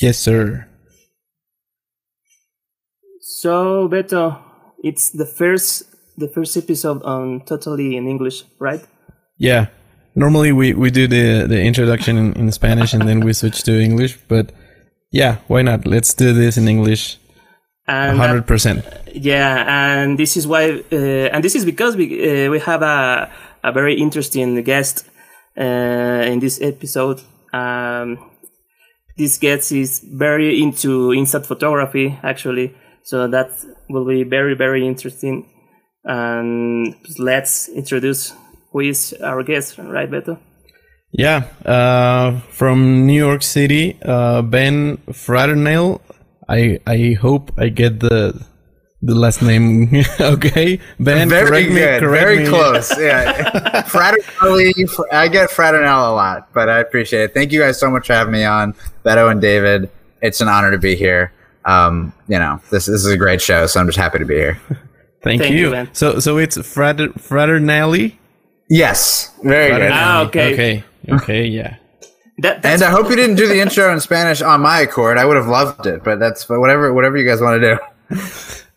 Yes, sir. So, Beto, it's the first the first episode on totally in English, right? Yeah. Normally we, we do the, the introduction in, in Spanish and then we switch to English, but yeah, why not? Let's do this in English. Hundred percent. Yeah, and this is why, uh, and this is because we uh, we have a a very interesting guest uh, in this episode. Um, this guest is very into instant photography, actually, so that will be very very interesting. And let's introduce who is our guest, right, Beto? Yeah. Uh, from New York City, uh, Ben Fraternal. I I hope I get the the last name okay. Ben, Very correct me, correct Very me. close. Yeah. Fraternale, I get fraternal a lot, but I appreciate it. Thank you guys so much for having me on, Beto and David. It's an honor to be here. Um, you know, this, this is a great show, so I'm just happy to be here. Thank, Thank you. you, so so it's frater, fraternale. Yes, very good. Ah, okay. Okay. Okay. Yeah. That, And I hope you didn't do the intro in Spanish on my accord. I would have loved it, but that's but whatever whatever you guys want to do.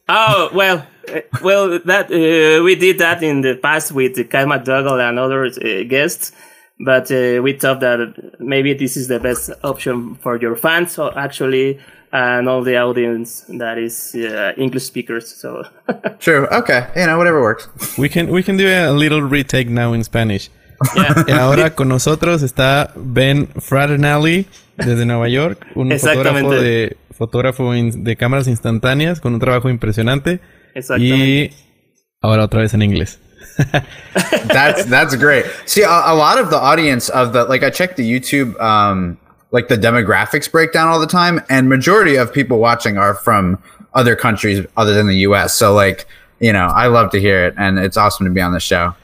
Oh well, uh, well that uh, we did that in the past with Kyle McDougall and other uh, guests, but uh, we thought that maybe this is the best option for your fans, so actually, and all the audience that is uh, English speakers. So True. Okay. You know, whatever works. We can we can do a little retake now in Spanish. Yeah, Y ahora con nosotros está Ben Fraternally desde Nueva York, un fotógrafo Exactamente. de fotógrafo in- de cámaras instantáneas con un trabajo impresionante exactamente. y ahora otra vez en inglés. that's that's great. See, a, a lot of the audience of the like I check the YouTube um like the demographics breakdown all the time, and majority of people watching are from other countries other than the U.S. So like you know, I love to hear it, and it's awesome to be on the show.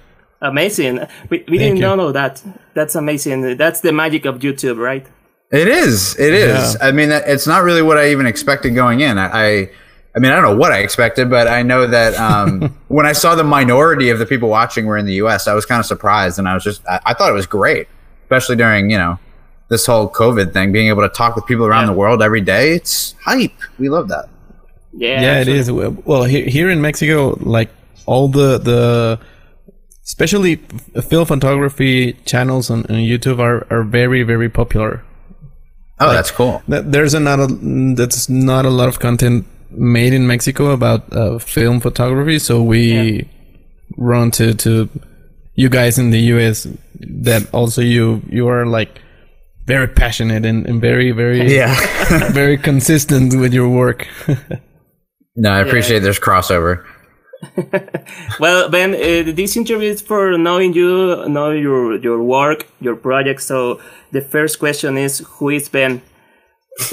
Amazing. We, we didn't you. know that. That's amazing. That's the magic of YouTube, right? It is. It is. Yeah. I mean, it's not really what I even expected going in. I, I, I mean, I don't know what I expected, but I know that um, when I saw the minority of the people watching were in the U.S., I was kind of surprised, and I was just, I, I thought it was great, especially during you know this whole COVID thing, being able to talk with people around Yeah. the world every day. It's hype. We love that. Yeah. Yeah, it actually. is. Well, here, here in Mexico, like all the the especially f- film photography channels on, on YouTube are, are very very popular. Oh, that's cool. Th- There's a not a that's not a lot of content made in Mexico about uh, film photography, so we run to to you guys in the US that also you you are like very passionate and, and very very Yeah. very consistent with your work. no, I appreciate there's crossover. Well, Ben, uh, this interview is for knowing you, know your your work, your project. So the first question is, who is Ben?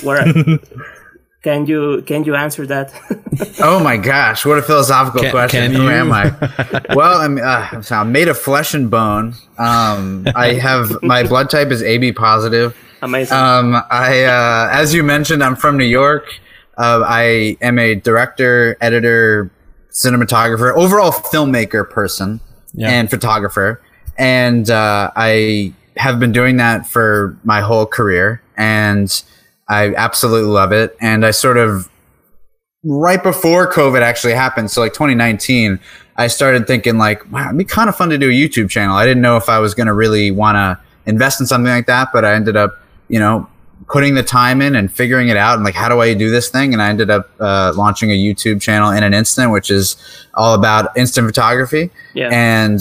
Where can you can you answer that? Oh my gosh, what a philosophical Can- question. can Who am I? well, I'm, uh, I'm made of flesh and bone. Um, I have my blood type is AB positive. Amazing. Um, I, uh, as you mentioned, I'm from New York. Uh, I am a director, editor, cinematographer, overall filmmaker person, Yeah. and photographer. And uh, I have been doing that for my whole career, and I absolutely love it. And I sort of right before COVID actually happened, so like 2019, I started thinking like, wow, it'd be kind of fun to do a YouTube channel. I didn't know if I was going to really want to invest in something like that, but I ended up, you know, putting the time in and figuring it out and like, how do I do this thing? And I ended up uh, launching a YouTube channel in an instant, which is all about instant photography. Yeah. And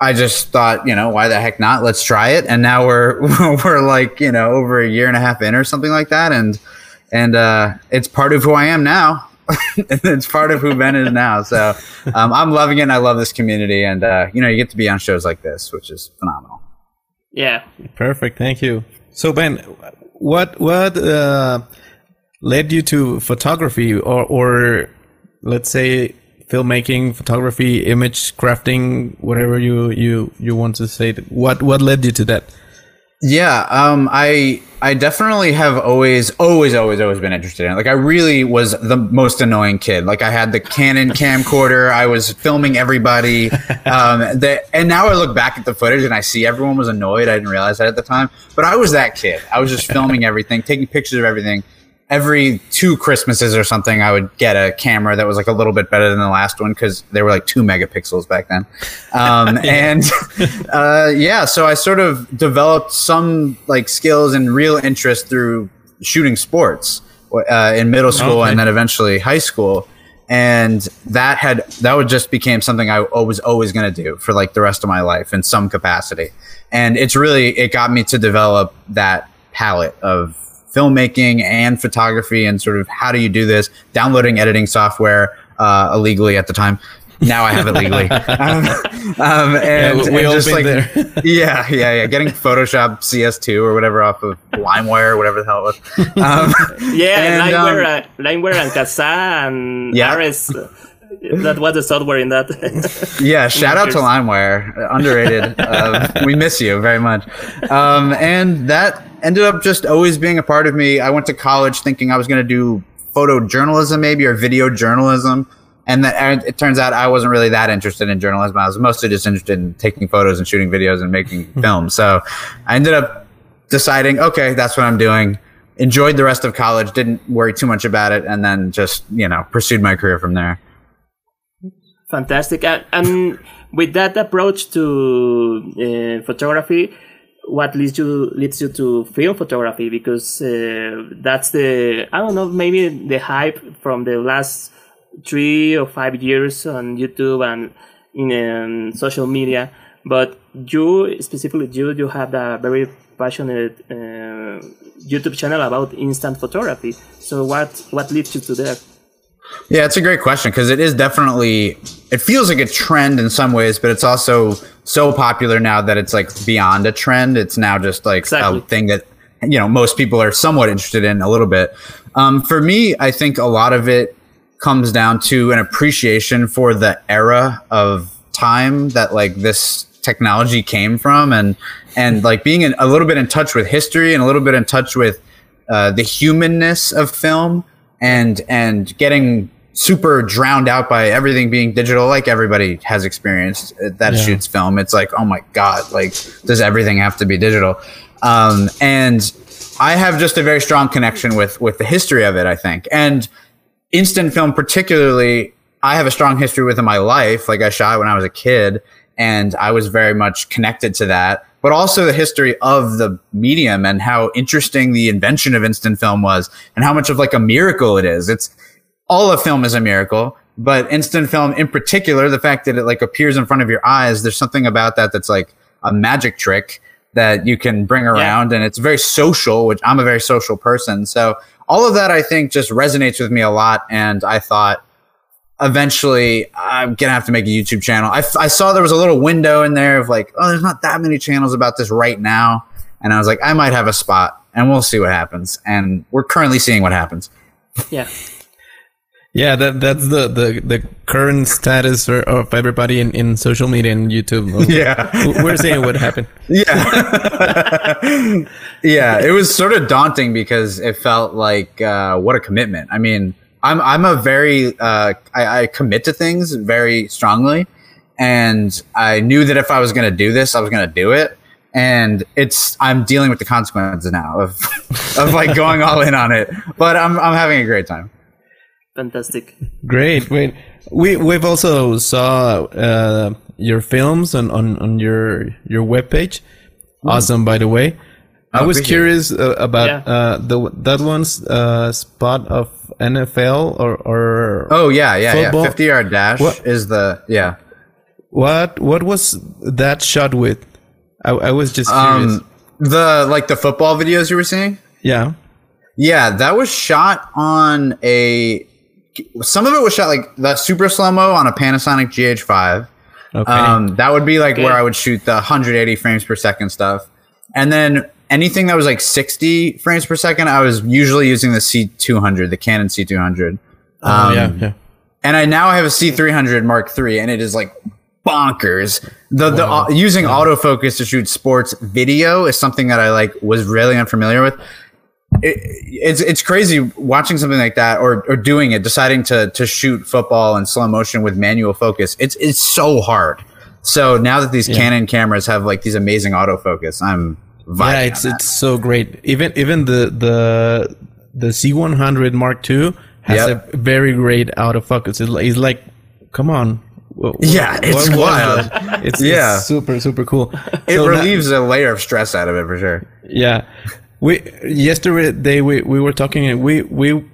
I just thought, you know, why the heck not? Let's try it. And now we're we're like, you know, over a year and a half in or something like that. And and uh, it's part of who I am now. it's part of who Ben is now. So um, I'm loving it. and I love this community, and uh, you know, you get to be on shows like this, which is phenomenal. yeah. Perfect, thank you. So Ben, what what uh, led you to photography, or or let's say filmmaking, photography, image crafting, whatever you you you want to say? What what led you to that? Yeah, um, I I definitely have always, always, always, always been interested in it. Like I really was the most annoying kid. Like I had the Canon camcorder. I was filming everybody. Um, and now I look back at the footage and I see everyone was annoyed. I didn't realize that at the time, but I was that kid. I was just filming everything, taking pictures of everything every two Christmases or something, I would get a camera that was like a little bit better than the last one because they were like two megapixels back then. Um, and uh, yeah, so I sort of developed some like skills and real interest through shooting sports uh, in middle school okay. and then eventually high school. And that had that would just became something I was always going to do for like the rest of my life in some capacity. And it's really it got me to develop that palette of filmmaking and photography and sort of how do you do this downloading editing software uh, illegally at the time now I have it legally. um, um, and, yeah, we, and just like, there. yeah, yeah, yeah. Getting Photoshop CS2 or whatever off of LimeWire or whatever the hell it was. Um, yeah, and, LimeWire, um, uh, LimeWire and Kazaa and yeah. Ares. that was the software in that. yeah, shout out to LimeWire, underrated. Uh, we miss you very much. Um, and that ended up just always being a part of me. I went to college thinking I was going to do photojournalism maybe or video journalism. And, that, and it turns out I wasn't really that interested in journalism. I was mostly just interested in taking photos and shooting videos and making hmm. films. So I ended up deciding, okay, that's what I'm doing. Enjoyed the rest of college, didn't worry too much about it, and then just, you know, pursued my career from there. Fantastic. And with that approach to uh, photography, what leads you leads you to film photography because uh, that's the I don't know maybe the hype from the last three or five years on YouTube and in um, social media. But you specifically you you have a very passionate uh, YouTube channel about instant photography. So what what leads you to there? Yeah, it's a great question because it is definitely it feels like a trend in some ways, but it's also so popular now that it's like beyond a trend. It's now just like exactly. a thing that you know most people are somewhat interested in a little bit. Um, for me, I think a lot of it comes down to an appreciation for the era of time that like this technology came from, and and like being in, a little bit in touch with history and a little bit in touch with uh, the humanness of film and and getting super drowned out by everything being digital like everybody has experienced uh, that yeah. shoots film. It's like oh my god like does everything have to be digital? Um, and i have just a very strong connection with with the history of it i think. And instant film particularly i have a strong history with in my life. Like i shot when i was a kid and i was very much connected to that but also the history of the medium and how interesting the invention of instant film was and how much of like a miracle it is. It's all of film is a miracle, but instant film in particular, the fact that it like appears in front of your eyes, there's something about that that's like a magic trick that you can bring around yeah. and it's very social, which I'm a very social person. So all of that I think just resonates with me a lot. And I thought, eventually I'm gonna have to make a YouTube channel. I, I saw there was a little window in there of like, oh, there's not that many channels about this right now, and I was like, I might have a spot, and we'll see what happens. And we're currently seeing what happens. Yeah. Yeah, that that's the, the, the current status of everybody in, in social media and YouTube. Yeah, we're seeing what happened. Yeah, yeah, it was sort of daunting because it felt like uh, what a commitment. I mean, I'm I'm a very uh, I, I commit to things very strongly, and I knew that if I was going to do this, I was going to do it. And it's I'm dealing with the consequences now of of like going all in on it. But I'm I'm having a great time. Fantastic. Great, great. We we've also saw uh, your films on, on, on your your webpage. Mm. Awesome, by the way. I was curious uh, about yeah. uh, the that one's uh, spot of NFL or or oh yeah yeah football. yeah fifty yard dash what, is the yeah. What what was that shot with? I, I was just curious. Um, the like the football videos you were seeing. Yeah, yeah, that was shot on a. Some of it was shot like the super slow mo on a Panasonic GH5. Okay. Um, that would be like okay. where I would shoot the 180 frames per second stuff, and then anything that was like 60 frames per second, I was usually using the C200, the Canon C200. Oh, um, yeah, yeah. And I now have a C300 Mark III, and it is like bonkers. The the uh, using autofocus to shoot sports video is something that I like was really unfamiliar with. It, it's it's crazy watching something like that or, or doing it, deciding to to shoot football in slow motion with manual focus. It's it's so hard. So now that these Canon cameras have like these amazing autofocus, I'm yeah, it's it's so great. Even even the the the C100 Mark II has Yep. a very great autofocus. it's like, come on. Wha- wha- Yeah, it's what wild. that? It's, Yeah. it's super super cool. it So relieves a layer of stress out of it for sure. Yeah, we yesterday we we were talking and we we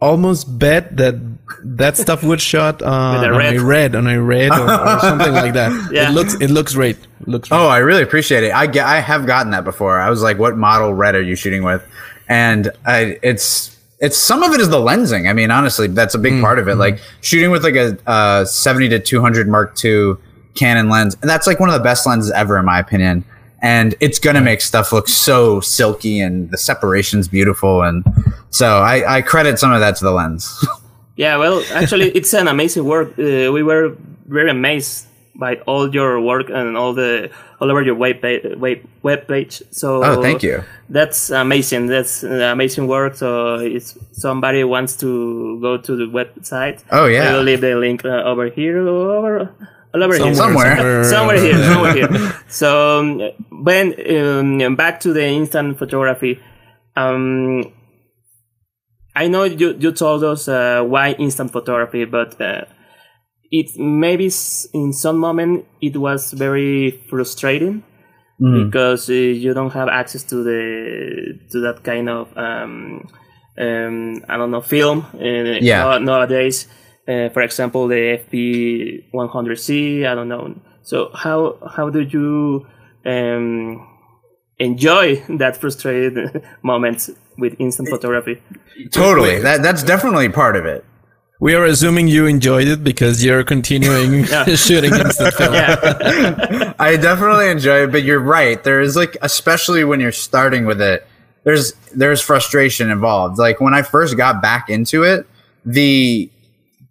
almost bet that that stuff was shot on, With a on red. a red on a red or, or something like that. Yeah. It looks it looks great. It looks great. Oh, I really appreciate it. I get, I have gotten that before. I was like, "What model red are you shooting with?" And I, it's it's some of it is the lensing. I mean, honestly, that's a big part of it. Like shooting with like a uh, seventy to two hundred Mark II Canon lens, and that's like one of the best lenses ever, in my opinion. And it's gonna make stuff look so silky, and the separation's beautiful. And so I, I credit some of that to the lens. Yeah, well, actually, it's an amazing work. Uh, we were very amazed by all your work and all the all over your web page. Web, web page. So oh, thank you. That's amazing. That's uh, amazing work. So if somebody wants to go to the website, Oh, yeah. I will leave the link uh, over here, over all over here, Somewhere. somewhere here, somewhere here. So, um, Ben, um, back to the instant photography. Um, I know you, you told us uh, why instant photography, but uh, it maybe in some moment it was very frustrating because uh, you don't have access to the to that kind of um, um, I don't know film uh, Yeah. nowadays. Uh, for example, the FP 100C. I don't know. So how how do you um, enjoy that frustrated moments with instant photography? Totally. That that's definitely part of it. We are assuming you enjoyed it because you're continuing shooting instant film. Yeah, I definitely enjoy it, but you're right. There is like, especially when you're starting with it, there's there's frustration involved. Like when I first got back into it, the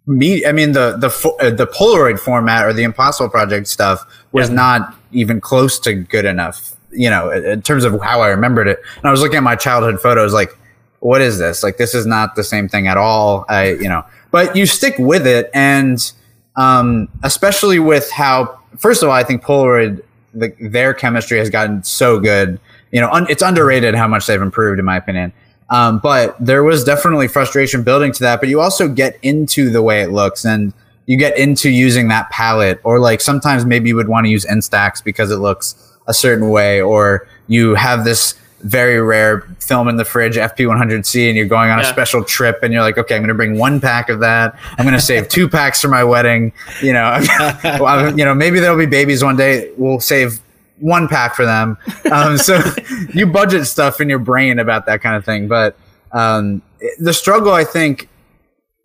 me, I mean the the fo- uh, the Polaroid format or the Impossible Project stuff was Yeah. not even close to good enough. You know, in terms of how I remembered it. And I was looking at my childhood photos, like, what is this? Like, this is not the same thing at all. I, you know, but you stick with it, and um, especially with how, first of all, I think Polaroid, the, their chemistry has gotten so good. You know, un, it's underrated how much they've improved, in my opinion. Um, but there was definitely frustration building to that. But you also get into the way it looks, and you get into using that palette, or like sometimes maybe you would want to use Instax because it looks a certain way, or you have this very rare film in the fridge FP100C and you're going on a special trip and you're like okay I'm going to bring one pack of that. I'm going to save two packs for my wedding. You know well, you know maybe there'll be babies one day we'll save one pack for them. Um, so you budget stuff in your brain about that kind of thing but um, the struggle I think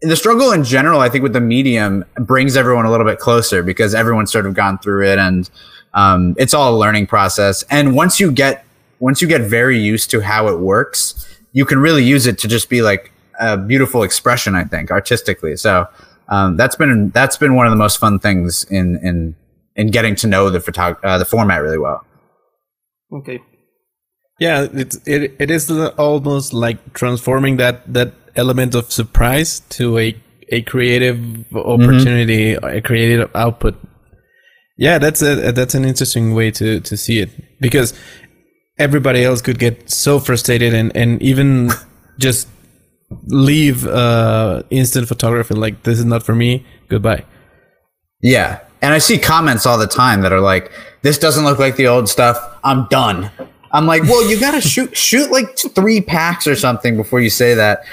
the struggle in general, I think, with the medium brings everyone a little bit closer because everyone's sort of gone through it, and um, it's all a learning process. And once you get once you get very used to how it works, you can really use it to just be like a beautiful expression. I think artistically. So um, that's been that's been one of the most fun things in in in getting to know the photog- uh, the format really well. okay. Yeah, it's it it is almost like transforming that that element of surprise to a a creative opportunity, a creative output. Yeah, that's a that's an interesting way to to see it because everybody else could get so frustrated and and even just leave uh instant photography like this is not for me. Goodbye. Yeah. And I see comments all the time that are like, this doesn't look like the old stuff. I'm done. I'm like, well, you gotta shoot shoot like three packs or something before you say that.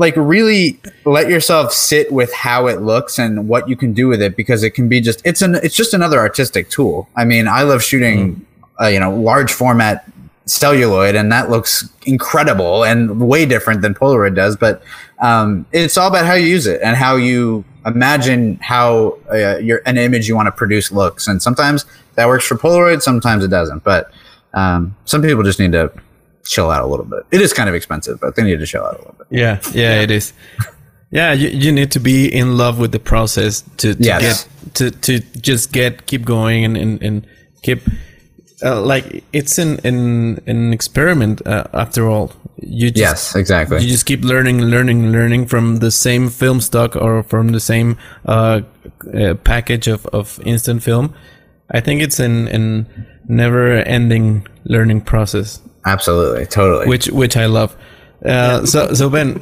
Like really let yourself sit with how it looks and what you can do with it because it can be just it's an it's just another artistic tool. I mean, I love shooting uh, you know, large format celluloid and that looks incredible and way different than Polaroid does, but um, it's all about how you use it and how you imagine how uh, your an image you want to produce looks. And sometimes that works for Polaroid, sometimes it doesn't. But um, some people just need to chill out a little bit. It is kind of expensive, but they need to chill out a little bit. Yeah, yeah, it is. Yeah, you, you need to be in love with the process to, to Yes. get to, to just get keep going and and, and keep uh, like it's an an, an experiment uh, after all. You just, Yes, exactly. You just keep learning, learning, learning from the same film stock or from the same uh, uh, package of, of instant film. I think it's an, an never ending learning process Absolutely, totally. which which I love. Uh, so so Ben,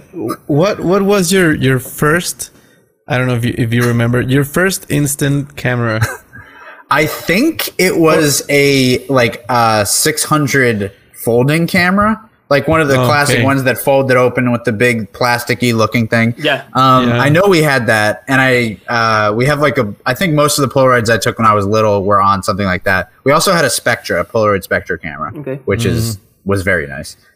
what what was your your first? I don't know if you if you remember your first instant camera. I think it was a like a 600 folding camera, like one of the Oh, classic okay. ones that folded open with the big plasticky looking thing. Yeah. Um, Yeah. I know we had that, and I uh, we have like a. I think most of the Polaroids I took when I was little were on something like that. We also had a Spectra, a Polaroid Spectra camera, Okay. which is was very nice.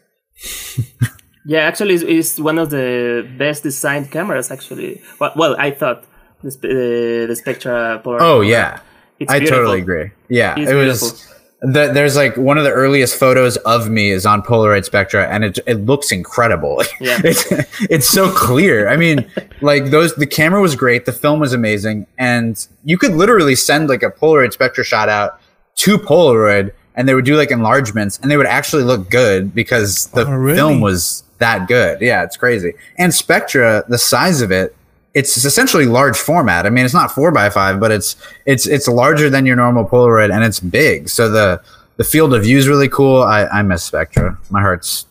Yeah, actually, it's, it's one of the best designed cameras. Actually, well, well I thought the sp- uh, the Spectra Polaroid. Oh yeah, It's I beautiful. totally agree. Yeah, It's it was. The, there's like one of the earliest photos of me is on Polaroid Spectra, and it it looks incredible. Yeah. it's it's so clear. I mean, like those the camera was great, the film was amazing, and you could literally send like a Polaroid Spectra shot out to Polaroid, and they would do like enlargements, and they would actually look good because the Oh, really? film was that good. Yeah, it's crazy. And Spectra, the size of it, it's essentially large format. I mean, it's not four by five, but it's it's it's larger than your normal Polaroid, and it's big. So the the field of view is really cool. I, I miss Spectra. My heart's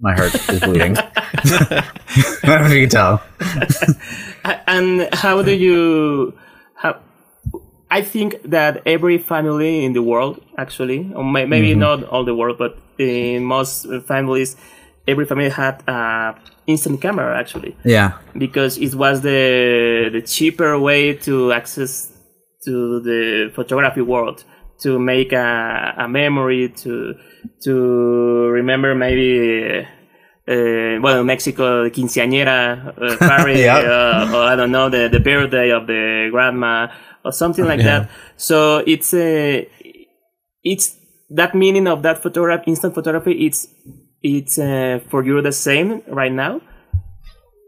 my heart is bleeding. I don't know if you can tell. And how do you? I think that every family in the world, actually, or may, maybe Mm-hmm. not all the world, but in most families, every family had a instant camera actually. Yeah, because it was the the cheaper way to access to the photography world to make a, a memory to to remember maybe uh, well Mexico the quinceañera uh, party Yeah. uh, or I don't know the, the birthday of the grandma or something like Yeah. that so it's a it's that meaning of that photograph instant photography it's it's uh, for you the same right now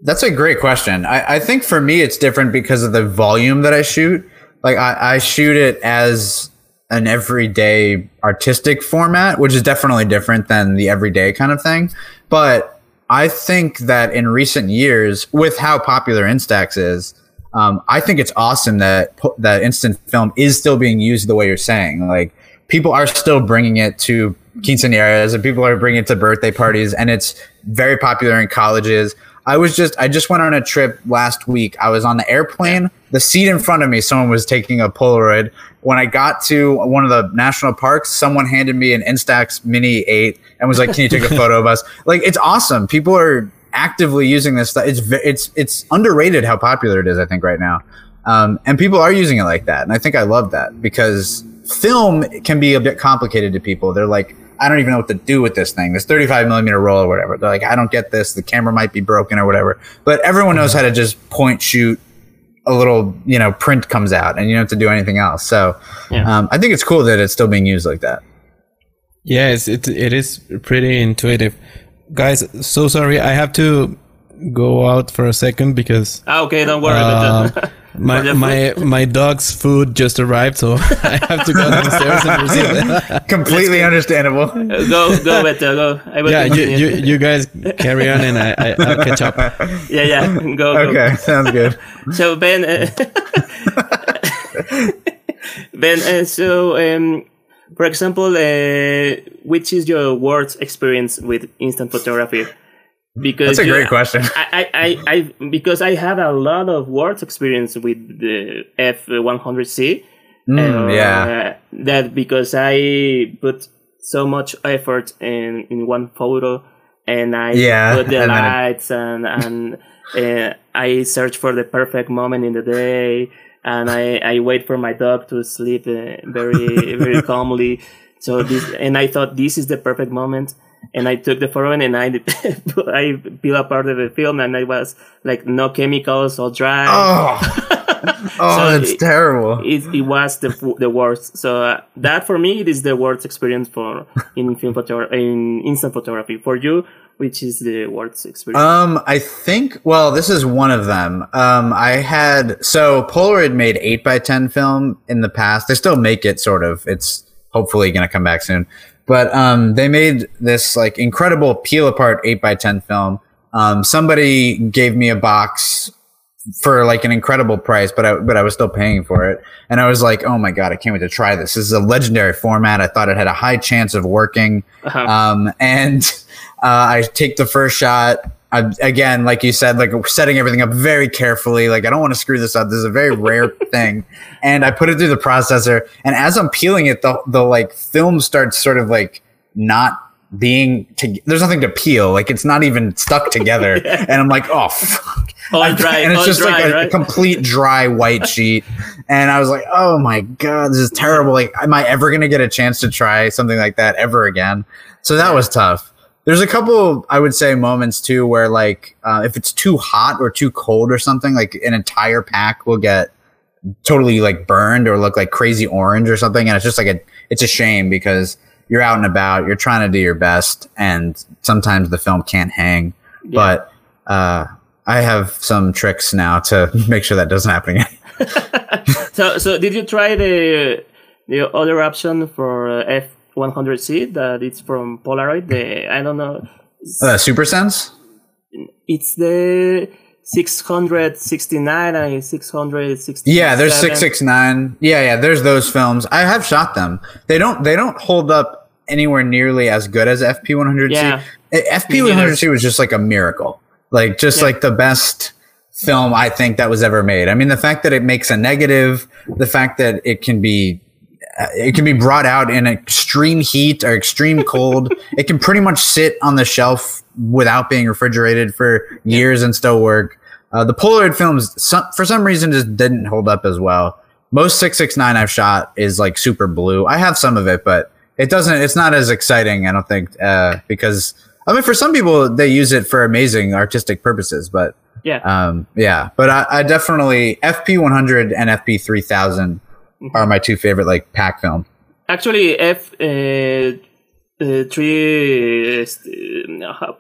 That's a great question. I, I think for me, it's different because of the volume that I shoot. Like I, I shoot it as an everyday artistic format, which is definitely different than the everyday kind of thing. But I think that in recent years, with how popular Instax is, um, I think it's awesome that that instant film is still being used the way you're saying. Like people are still bringing it to quinceañeras and people are bringing it to birthday parties, and it's very popular in colleges. I was just I just went on a trip last week. I was on the airplane. The seat in front of me, someone was taking a Polaroid. When I got to one of the national parks, someone handed me an Instax Mini 8 and was like, "Can you take a photo of us?" Like it's awesome. People are actively using this stuff. It's it's it's underrated how popular it is. I think right now, um, and people are using it like that. And I think I love that because film can be a bit complicated to people. They're like, I don't even know what to do with this thing, this 35 millimeter roll or whatever. They're like, I don't get this. The camera might be broken or whatever. But everyone knows how to just point shoot. A little, you know, print comes out, and you don't have to do anything else. So, Yeah. um, I think it's cool that it's still being used like that. Yes, it it is pretty intuitive. Guys, so sorry, I have to go out for a second because Ah, okay, don't worry. uh, but, my my my dog's food just arrived, so I have to go downstairs and receive it. Completely understandable. go, go, Beto, go. I yeah, you, you you guys carry on and I, I I'll catch up. yeah, yeah, go, go. Okay, sounds good. So Ben, uh, Ben, uh, so um, for example, uh, which is your worst experience with instant photography? Because That's a you- great question. I, I, I, I, because I have a lot of worst experience with the F100C. Mm, Uh, yeah. That because I put so much effort in in one photo, and I Yeah, put the and it- lights and and uh, I search for the perfect moment in the day, and I I wait for my dog to sleep uh, very very calmly. So this and I thought this is the perfect moment. And I took the photo and I I peel apart of the film and I was like no chemicals, all dry. Oh, Oh, So it's it- terrible. it, it was the the worst. So uh, that for me, it is the worst experience for in film photography, in instant photography. For you, which is the worst experience? Um, I think. Well, this is one of them. Um, I had so Polaroid made eight by ten film in the past. They still make it, sort of. It's hopefully going to come back soon. But um, they made this like incredible peel apart eight by ten film. Um, somebody gave me a box for like an incredible price, but I but I was still paying for it, and I was like, oh my god, I can't wait to try this. This is a legendary format. I thought it had a high chance of working. Uh-huh. Um, and Uh, I take the first shot. I, again, like you said, like setting everything up very carefully. Like I don't want to screw this up. This is a very rare thing, and I put it through the processor. And as I'm peeling it, the the like film starts sort of like not being. To, there's nothing to peel. Like it's not even stuck together. And I'm like, oh fuck. all dry, and it's just dry, like a, right? complete dry white sheet. And I was like, oh my God, this is terrible. Like, am I ever going to get a chance to try something like that ever again? So that was tough. There's a couple, I would say, moments too where, like, uh, if it's too hot or too cold or something, like an entire pack will get totally like burned or look like crazy orange or something. And it's just like a, it's a shame because you're out and about, you're trying to do your best, and sometimes the film can't hang. But uh, I have some tricks now to make sure that doesn't happen again. So, so did you try the the other option for uh, F one hundred C that it's from Polaroid? The I don't know. Uh, Super Sense? It's the six hundred sixty nine and six hundred sixty. Yeah, there's six six nine. Yeah, yeah, there's those films. I have shot them. They don't they don't hold up anywhere nearly as good as FP one hundred C. Yeah. FP one hundred C was just like a miracle. Like just Yeah. like the best film I think that was ever made. I mean, the fact that it makes a negative, the fact that it can be it can be brought out in extreme heat or extreme cold. it can pretty much sit on the shelf without being refrigerated for years and still work. Uh, the Polaroid films, some, for some reason, just didn't hold up as well. Most 669 I've shot is like super blue. I have some of it, but it doesn't, it's not as exciting, I don't think, uh, because, I mean, for some people, they use it for amazing artistic purposes, but Yeah. um, yeah, but I, I definitely FP 100 and FP 3000 are my two favorite like pack film. Actually, F uh, uh, three uh, uh, how-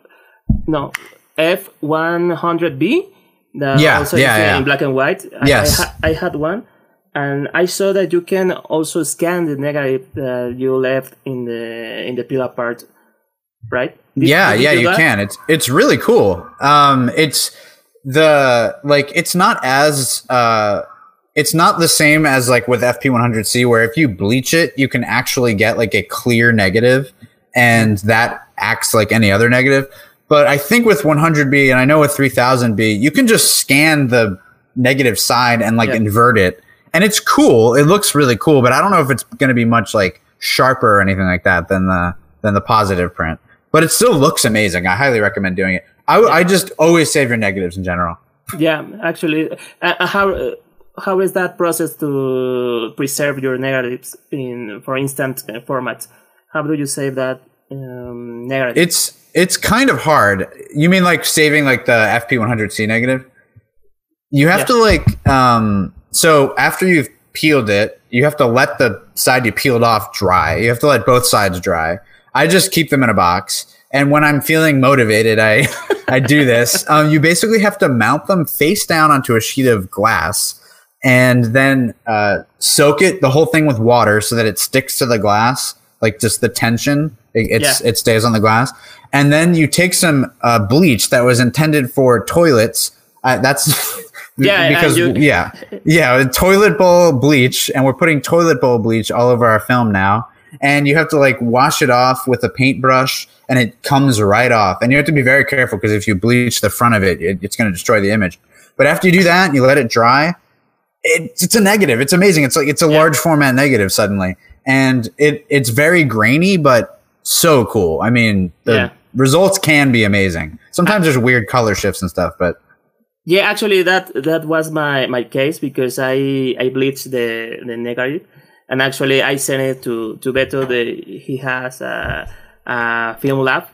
no F one hundred B. That Yeah, also yeah, uh, yeah. in black and white. I- Yes. I, ha- I had one, and I saw that you can also scan the negative that you left in the in the pillar part, right? Did- yeah, did yeah, do you can. It's it's really cool. Um, it's the like it's not as uh, it's not the same as like with FP100C where if you bleach it, you can actually get like a clear negative, and that acts like any other negative. But I think with 100B and I know with 3000B, you can just scan the negative side and like Yeah. invert it, and it's cool. It looks really cool, but I don't know if it's going to be much like sharper or anything like that than the than the positive print. But it still looks amazing. I highly recommend doing it. I just always save your negatives in general. Yeah, actually, uh, uh, how uh, how is that process to preserve your negatives in for instant uh, format? How do you save that um, negative? It's it's kind of hard. You mean like saving like the FP100C negative? You have Yeah. to like um so after you've peeled it, you have to let the side you peeled off dry. You have to let both sides dry. I just keep them in a box. And when I'm feeling motivated, I I do this. Um, you basically have to mount them face down onto a sheet of glass and then uh, soak it the whole thing with water so that it sticks to the glass, like just the tension. It, it's Yeah. it stays on the glass. And then you take some uh, bleach that was intended for toilets. Uh, that's Yeah, because you- yeah, yeah, toilet bowl bleach, and we're putting toilet bowl bleach all over our film now. And you have to like wash it off with a paintbrush, and it comes right off. And you have to be very careful because if you bleach the front of it, it it's going to destroy the image. But after you do that, you let it dry, it, it's a negative. It's amazing. It's like it's a large format negative suddenly, and it it's very grainy, but so cool. I mean, the Yeah. results can be amazing. Sometimes ah. there's weird color shifts and stuff, but Yeah, actually, that that was my, my case because I I bleached the the negative, and actually I sent it to to Beto. The he has a, a film lab,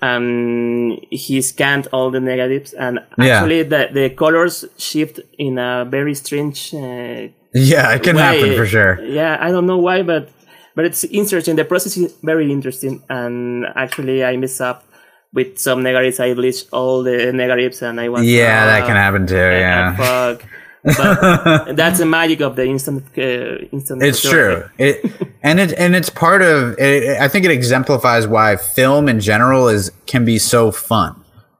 and he scanned all the negatives, and Yeah. actually the the colors shift in a very strange. Uh, Yeah, it can way. happen for sure. Yeah, I don't know why, but but it's interesting. The process is very interesting, and actually, I mess up with some negatives. I bleached all the negatives, and I want. Yeah, that uh, can happen too. Yeah. fuck. But that's the magic of the instant uh, instant. It's true. It and it and it's part of. It, I think it exemplifies why film in general is can be so fun.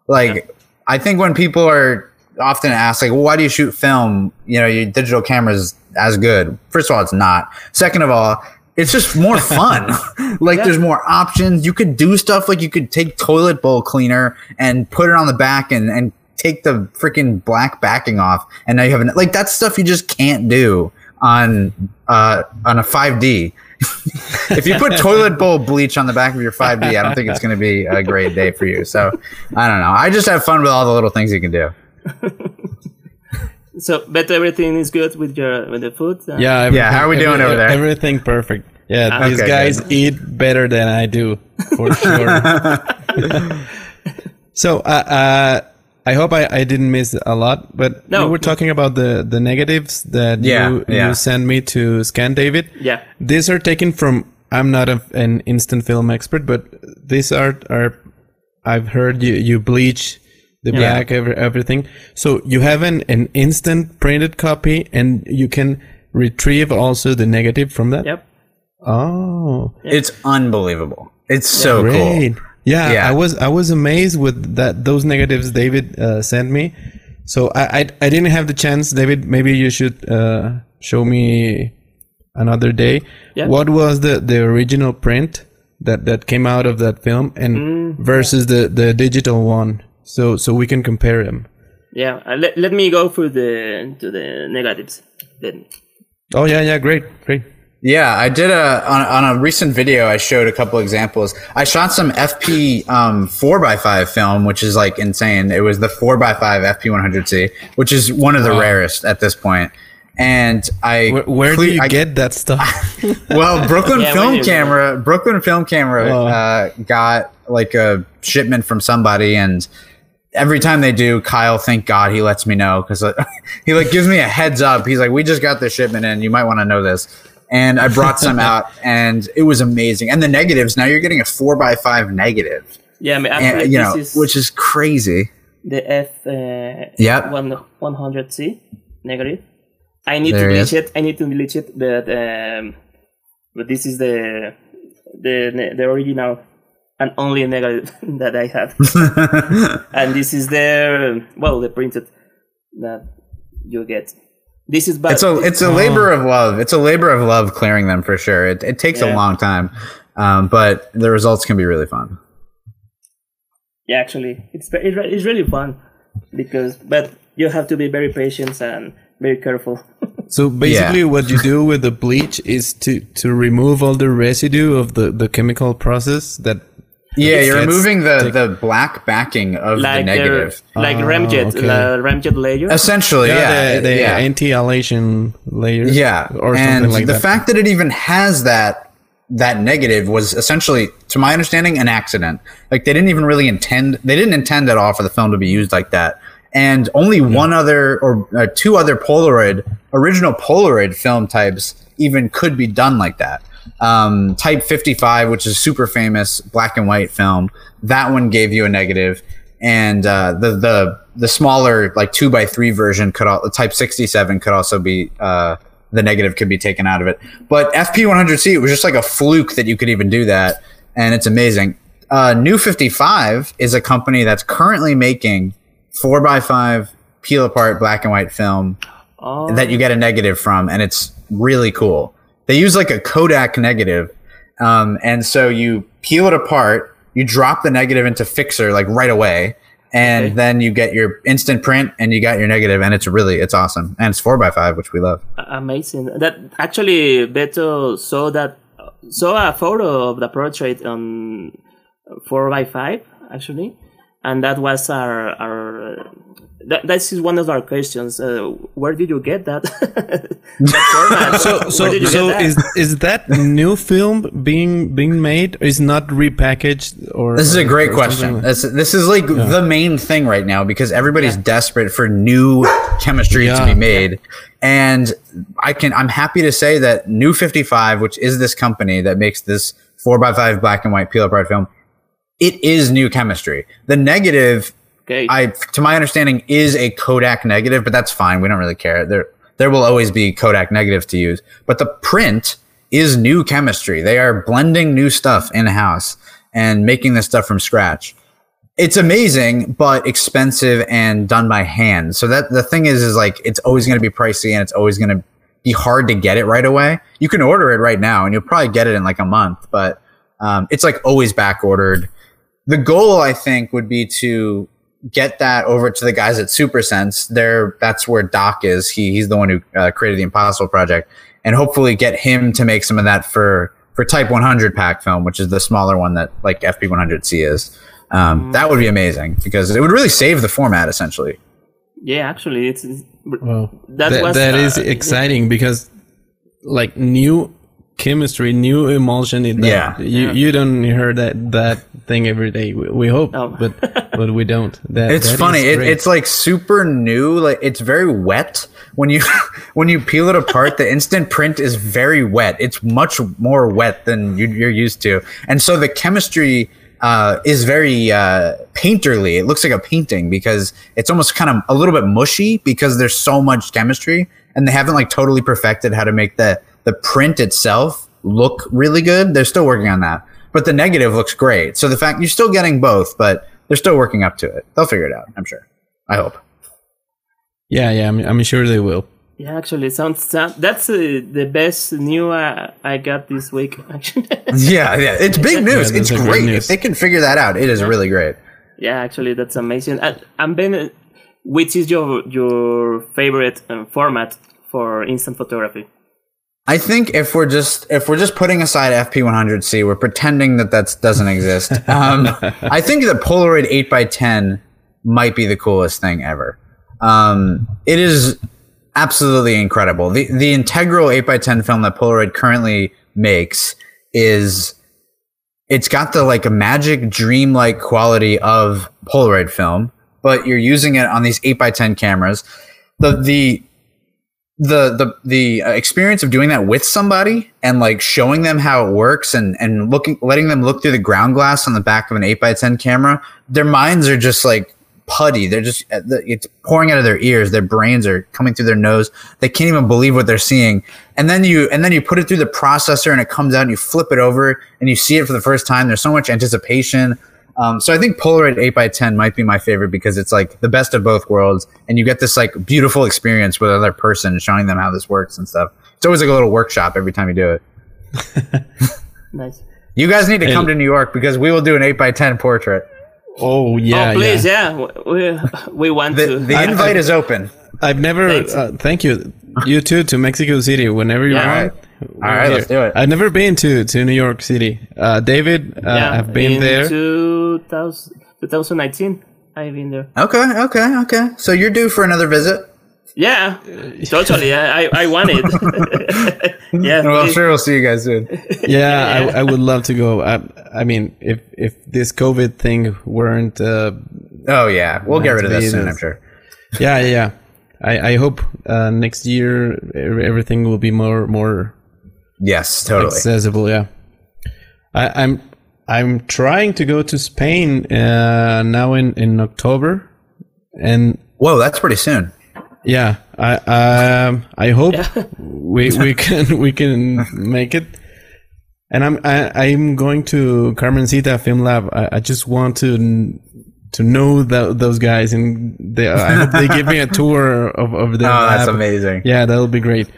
Like I think when people are often asked, like, well, "Why do you shoot film?" You know, your digital camera's as good. First of all, it's not. Second of all. It's just more fun. like Yeah. there's more options. You could do stuff like you could take toilet bowl cleaner and put it on the back and, and take the freaking black backing off. And now you have an, like that's stuff you just can't do on, uh, on a 5D. if you put toilet bowl bleach on the back of your 5D, I don't think it's going to be a great day for you. So I don't know. I just have fun with all the little things you can do. So, but everything is good with your with the food. uh, Yeah. Yeah, how are we everything- doing over there? Everything perfect. Yeah, Ah. these Okay, guys eat better than I do, for sure. so, uh, uh, I hope I, I didn't miss a lot, but No. we were talking about the, the negatives that Yeah, you, yeah. you send me to scan, David. Yeah. These are taken from, I'm not a, an instant film expert, but these are, are I've heard you, you bleach the black, every, everything. So you have an, an instant printed copy and you can retrieve also the negative from that? Yep. Oh, It's unbelievable. It's so great. cool. Yeah, Yeah. I was I was amazed with that those negatives David uh, sent me. So I, I I didn't have the chance, David. Maybe you should uh, show me another day. Yeah. What was the the original print that that came out of that film and Mm. versus the the digital one? So so we can compare them. Yeah. Uh, let, let me go through the to the negatives. Then. Oh yeah, yeah, great, great. Yeah, I did a on, on a recent video. I showed a couple examples. I shot some FP um, four x five film, which is like insane. It was the four x five FP one hundred C, which is one of the rarest at this point. And I Where, where do you I- get that stuff? well, Brooklyn Yeah, Film when you- Camera, Brooklyn Film Camera Oh. uh, got like a shipment from somebody, and every time they do, Kyle, thank God, he lets me know because he like gives me a heads up. He's like, "We just got this shipment in. You might want to know this." And I brought some out, and it was amazing. And the negatives. Now you're getting a four by five negative, Yeah. I mean, and, you know, is which is crazy. the F. Uh, Yep. One one hundred C negative. I need There to bleach it. I need to bleach it, but um, but this is the the the original and only negative that I have. and this is the well the printed that you get. This is bad. It's a it's a labor of love. It's a labor of love clearing them for sure. It it takes a long time, um, but the results can be really fun. yeah, actually, it's it's it's really fun because but you have to be very patient and very careful. So basically, what you do with the bleach is to to remove all the residue of the the chemical process that. Yeah, you're removing the, take- the black backing of the negative. the, like Oh, remjet, okay. la remjet layer. Essentially, yeah. the, the yeah. anti-halation layer. yeah. or something and like the that. fact that it even has that that negative was essentially, to my understanding, an accident. Like they didn't even really intend they didn't intend at all for the film to be used like that. And only one other or uh, two other Polaroid original Polaroid film types even could be done like that. Um, type 55, which is super famous black and white film, that one gave you a negative, and uh, the the the smaller like two by three version could all the Type 67 could also be uh, the negative could be taken out of it. But FP100C it was just like a fluke that you could even do that, and it's amazing. Uh, New 55 is a company that's currently making four by five peel apart black and white film oh, that you get a negative from, and it's really cool. They use like a Kodak negative, um, and so you peel it apart, you drop the negative into Fixer like right away, and Okay. then you get your instant print, and you got your negative, and it's really it's awesome, and it's four by five, which we love. amazing. That actually Beto saw that saw a photo of the portrait on four by five actually, and that was our our that, this is one of our questions. Uh, where did you get that? that? So so so get that? is is that new film being being made? Is not repackaged or? This is a great question. like- This, this is like the main thing right now because everybody's desperate for new chemistry to be made. And I can I'm happy to say that New 55, which is this company that makes this 4x5 black and white peel apart film, it is new chemistry. The negative okay. I, to my understanding, is a Kodak negative, but that's fine. We don't really care. There, there will always be Kodak negatives to use. But the print is new chemistry. They are blending new stuff in house and making this stuff from scratch. It's amazing, but expensive and done by hand. So that the thing is, is like it's always going to be pricey and it's always going to be hard to get it right away. You can order it right now and you'll probably get it in like a month, but um, it's like always back ordered. The goal, I think, would be to get that over to the guys at SuperSense. There, that's where Doc is. He he's the one who uh, created the Impossible Project, and hopefully get him to make some of that for for Type 100 pack film, which is the smaller one that like FP 100C is. Um, That would be amazing because it would really save the format essentially. yeah, actually, it's, it's Wow. That That, was, that uh, is exciting because like new chemistry, new emulsion. In that, Yeah. you you don't hear that that thing every day. We, we hope, Oh. but but we don't. That It's that is funny. It, it's like super new. Like it's very wet when you when you peel it apart. the instant print is very wet. It's much more wet than you, you're used to, and so the chemistry uh, is very uh, painterly. It looks like a painting because it's almost kind of a little bit mushy because there's so much chemistry, and they haven't like totally perfected how to make the the print itself look really good. They're still working on that, but the negative looks great. So the fact you're still getting both, but they're still working up to it. They'll figure it out. I'm sure. I hope. yeah, yeah. I'm, I'm sure they will. yeah, actually, it sounds that's uh, the best new uh, I got this week. Actually, Yeah, yeah. It's big news. Yeah, it's great great. news. If they can figure that out, it is really great. yeah, actually, that's amazing. And, and Ben, uh, which is your your favorite um, format for instant photography? I think if we're just if we're just putting aside FP100C, we're pretending that that doesn't exist. Um, I think the Polaroid 8x10 might be the coolest thing ever. Um, it is absolutely incredible. The the integral 8x10 film that Polaroid currently makes is it's got the like a magic dreamlike quality of Polaroid film, but you're using it on these 8x10 cameras. The the the the the uh, experience of doing that with somebody and like showing them how it works and and looking letting them look through the ground glass on the back of an 8 by 10 camera their minds are just like putty. They're just uh, it's pouring out of their ears. Their brains are coming through their nose. They can't even believe what they're seeing. And then you and then you put it through the processor and it comes out and you flip it over and you see it for the first time. There's so much anticipation um, so I think Polaroid 8x10 might be my favorite because it's like the best of both worlds, and you get this like beautiful experience with another person showing them how this works and stuff. It's always like a little workshop every time you do it. Nice. You guys need to come And- to New York because we will do an 8x10 portrait. Oh yeah, oh, please, yeah. yeah, we we want The, to. the I- invite I- is open. I've never. Uh, thank you. You too to Mexico City whenever you Yeah. want. All right, let's do it. I've never been to to New York City. Uh, David, uh, yeah, I've been in there. 2000, 2019, I've been there. Okay, okay, okay. So you're due for another visit. Yeah, totally. I I, I want it. yeah. Well, I'm please. sure we'll see you guys soon. yeah, I, I would love to go. I, I mean, if if this COVID thing weren't, uh, Oh yeah, we'll get rid of this soon. to I'm sure. yeah, yeah, yeah. I I hope uh, next year everything will be more more Yes, totally. accessible. Yeah, I, I'm I'm trying to go to Spain uh, now in in October, and Whoa, that's pretty soon. yeah, I um I hope we we can we can make it. And I'm I, I'm going to Carmencita Film Lab. I, I just want to n- to know tho- those guys, and they I hope they give me a tour of of their Oh, that's lab. amazing. Yeah, that'll be great.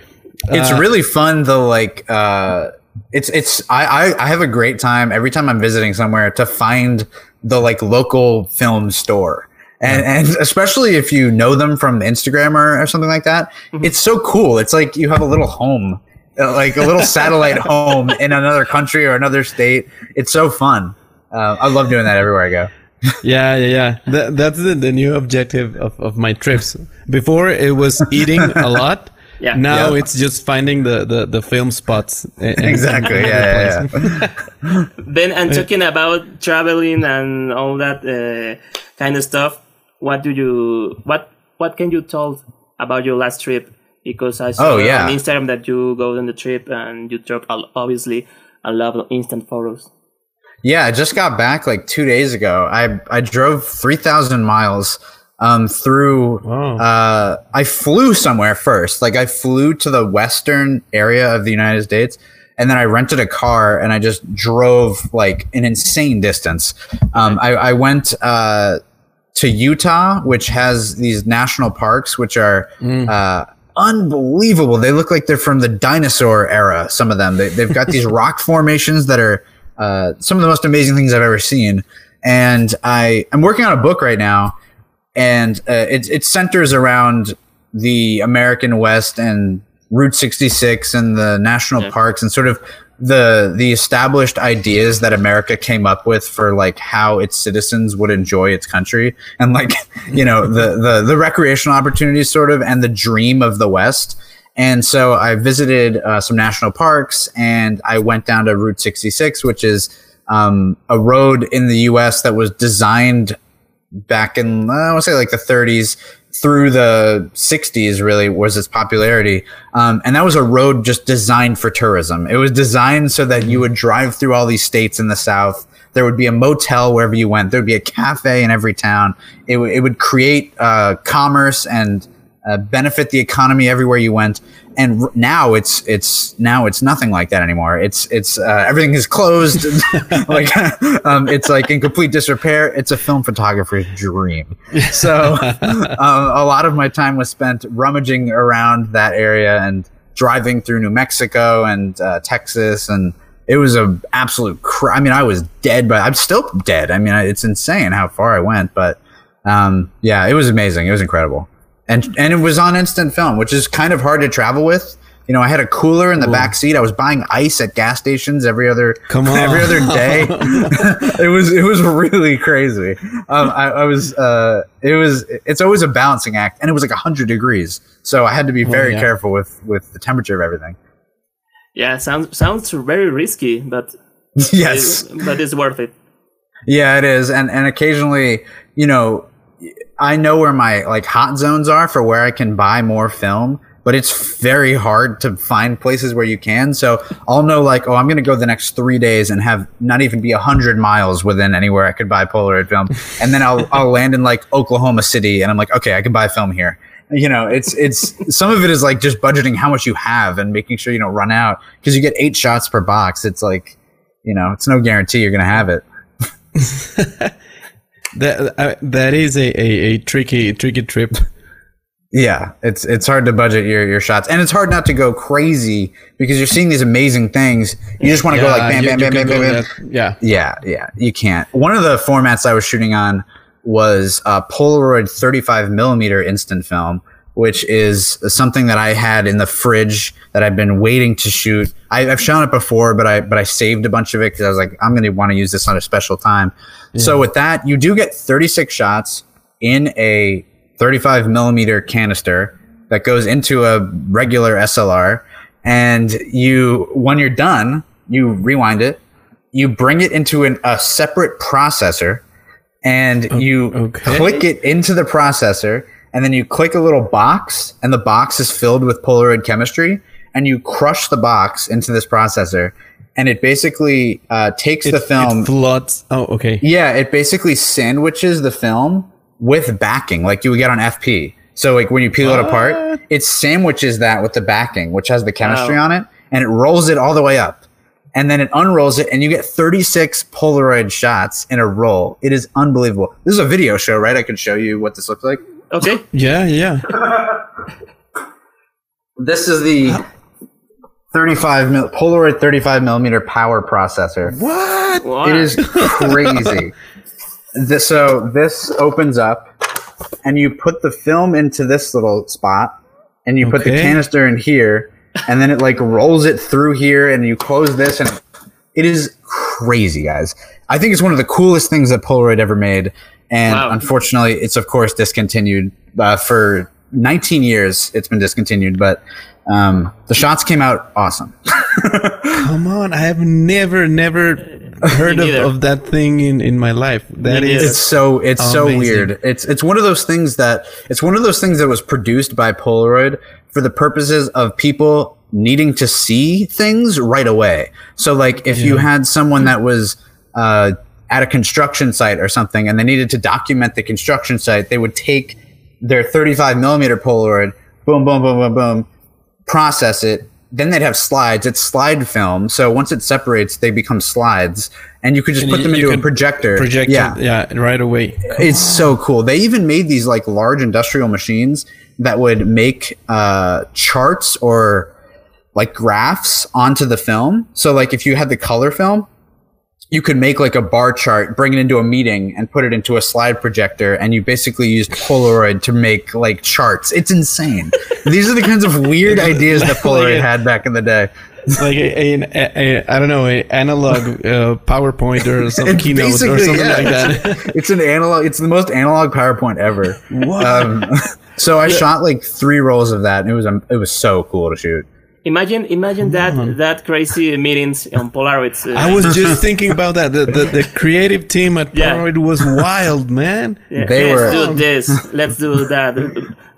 it's really fun though like uh it's it's I, I i have a great time every time i'm visiting somewhere to find the like local film store. And and especially if you know them from instagram or, or something like that it's so cool. It's like you have a little home uh, like a little satellite home in another country or another state. It's so fun. Uh, i love doing that everywhere i go Yeah, yeah, yeah. That, that's the, the new objective of, of my trips. Before it was eating a lot. Yeah. Now Yeah. it's just finding the, the, the film spots. in- in- Exactly. Yeah, yeah, place. yeah. Ben, and talking about traveling and all that uh, kind of stuff, what do you what what can you tell about your last trip? Because I saw Oh, yeah. on Instagram that you go on the trip and you took obviously a lot of instant photos. Yeah, I just got back like two days ago. I I drove three thousand miles um, through. Wow. Uh, I flew somewhere first. Like I flew to the western area of the United States, and then I rented a car and I just drove like an insane distance. Um, I, I went uh, to Utah, which has these national parks, which are. Uh, unbelievable they look like they're from the dinosaur era some of them they, they've got these rock formations that are uh, some of the most amazing things I've ever seen. And I I'm working on a book right now, and uh, it it centers around the American West and Route 66 and the national Yeah. parks and sort of the the established ideas that America came up with for like how its citizens would enjoy its country and like you know the the the recreational opportunities sort of and the dream of the West. And so I visited uh, some national parks and I went down to Route 66, which is um, a road in the U.S. that was designed back in uh, I want to say like the 30s through the 60s really was its popularity. Um, and that was a road just designed for tourism. It was designed so that you would drive through all these states in the south. There would be a motel wherever you went. There would be a cafe in every town. It, w- it would create uh, commerce and uh, benefit the economy everywhere you went. And r- now it's it's now it's nothing like that anymore. It's it's uh, everything is closed. Like um, it's like in complete disrepair. It's a film photographer's dream. So um, a lot of my time was spent rummaging around that area and driving through new mexico and uh, texas. And it was a absolute cr- i mean i was dead but i'm still dead. I mean it's insane how far i went but um, yeah it was amazing. It was incredible and and it was on instant film, which is kind of hard to travel with. You know, I had a cooler in the back seat. I was buying ice at gas stations every other Come on. every other day. it was it was really crazy. Um, I, I was uh, it was it's always a balancing act, and it was like hundred degrees, so I had to be very yeah. careful with with the temperature of everything. Yeah, sounds sounds very risky, but yes, but it's worth it. Yeah, it is. And and occasionally, you know, I know where my like hot zones are for where I can buy more film, but it's very hard to find places where you can. So I'll know like, oh, I'm going to go the next three days and have not even be a hundred miles within anywhere I could buy Polaroid film. And then I'll, I'll land in like Oklahoma City and I'm like, okay, I can buy film here. You know, it's, it's, some of it is like just budgeting how much you have and making sure you don't run out because you get eight shots per box. It's like, you know, it's no guarantee you're going to have it. That uh, that is a, a, a tricky tricky trip. Yeah, it's it's hard to budget your, your shots, and it's hard not to go crazy because you're seeing these amazing things. You just want to go like bam, you- bam, you bam, bam, bam, bam. yeah. Yeah, yeah, you can't. One of the formats I was shooting on was a Polaroid 35 millimeter instant film, which is something that I had in the fridge that I've been waiting to shoot. I, I've shown it before, but I but I saved a bunch of it because I was like, I'm going to want to use this on a special time. So with that, you do get 36 shots in a 35 millimeter canister that goes into a regular SLR, and you when you're done, you rewind it, you bring it into an, a separate processor and you okay. click it into the processor and then you click a little box and the box is filled with polaroid chemistry and you crush the box into this processor and it basically uh, takes the film It floods. Oh, okay. yeah it basically sandwiches the film with backing like you would get on fp so like when you peel it apart it sandwiches that with the backing which has the chemistry Wow. on it and it rolls it all the way up. And then it unrolls it and you get 36 polaroid shots in a roll. It is unbelievable. This is a video show right? I can show you what this looks like Okay, Yeah, yeah. this is the 35 mil- polaroid 35 millimeter power processor What? Wow. It is crazy. this, so this opens up, and you put the film into this little spot, and you put the Okay. canister in here, and then it like rolls it through here, and you close this, and it is crazy, guys. I think it's one of the coolest things that Polaroid ever made. And Wow. unfortunately, it's of course discontinued uh, for 19 years. It's been discontinued, but um, the shots came out awesome. Come on, I have never, never heard of, of that thing in, in my life. That Me is, neither. it's so it's so weird. It's it's one of those things that it's one of those things that was produced by Polaroid for the purposes of people needing to see things right away. So like if you had someone that was uh, at a construction site or something and they needed to document the construction site, they would take their 35 millimeter Polaroid, boom, boom, boom, boom, boom, process it. Then they'd have slides. It's slide film. So once it separates, they become slides, and you could just And put you- them into a projector. project yeah, it, yeah, right away. it's so cool. They even made these like large industrial machines that would make uh, charts or like graphs onto the film. So like if you had the color film, you could make like a bar chart, bring it into a meeting, and put it into a slide projector, and you basically used Polaroid to make like charts. It's insane. These are the kinds of weird ideas that Polaroid a- had back in the day. like a, a, a, a I don't know, a analog uh, PowerPoint or some keynote or something yeah, like that. It's, an analog. It's the most analog PowerPoint ever. What? Um, so I shot like three rolls of that, and it was um, it was so cool to shoot. Imagine, imagine that that crazy meetings on Polaroids. Uh, I was just thinking about that. The, the, the creative team at Yeah. Polaroid was wild, man. yeah, they let's were- do this. Let's do that.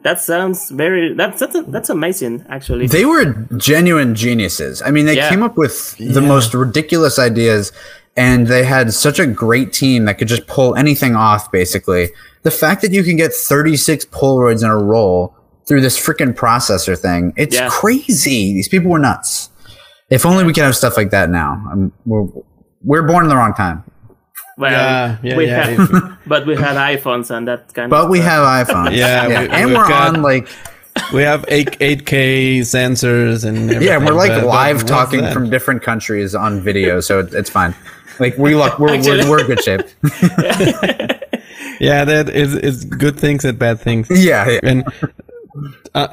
That sounds very. That's that's that's amazing. Actually, They were genuine geniuses. I mean, they Yeah. came up with the most ridiculous ideas, and they had such a great team that could just pull anything off. Basically, the fact that you can get 36 Polaroids in a roll through this freaking processor thing, it's Yeah. crazy. These people were nuts. If only we could have stuff like that now. Um, we're, we're born in the wrong time. well, Yeah, yeah, we yeah. Had, but we had iPhones and that kind. But of But we have iPhones. Yeah, we- and we've we're got- on like We have 8, 8K sensors and yeah, everything, we're like but- but live what's talking from different countries on video, so it, it's fine. Like we look, we're, Actually- we're we're good shape. Yeah, that is, is good things and bad things. Yeah, yeah. and uh,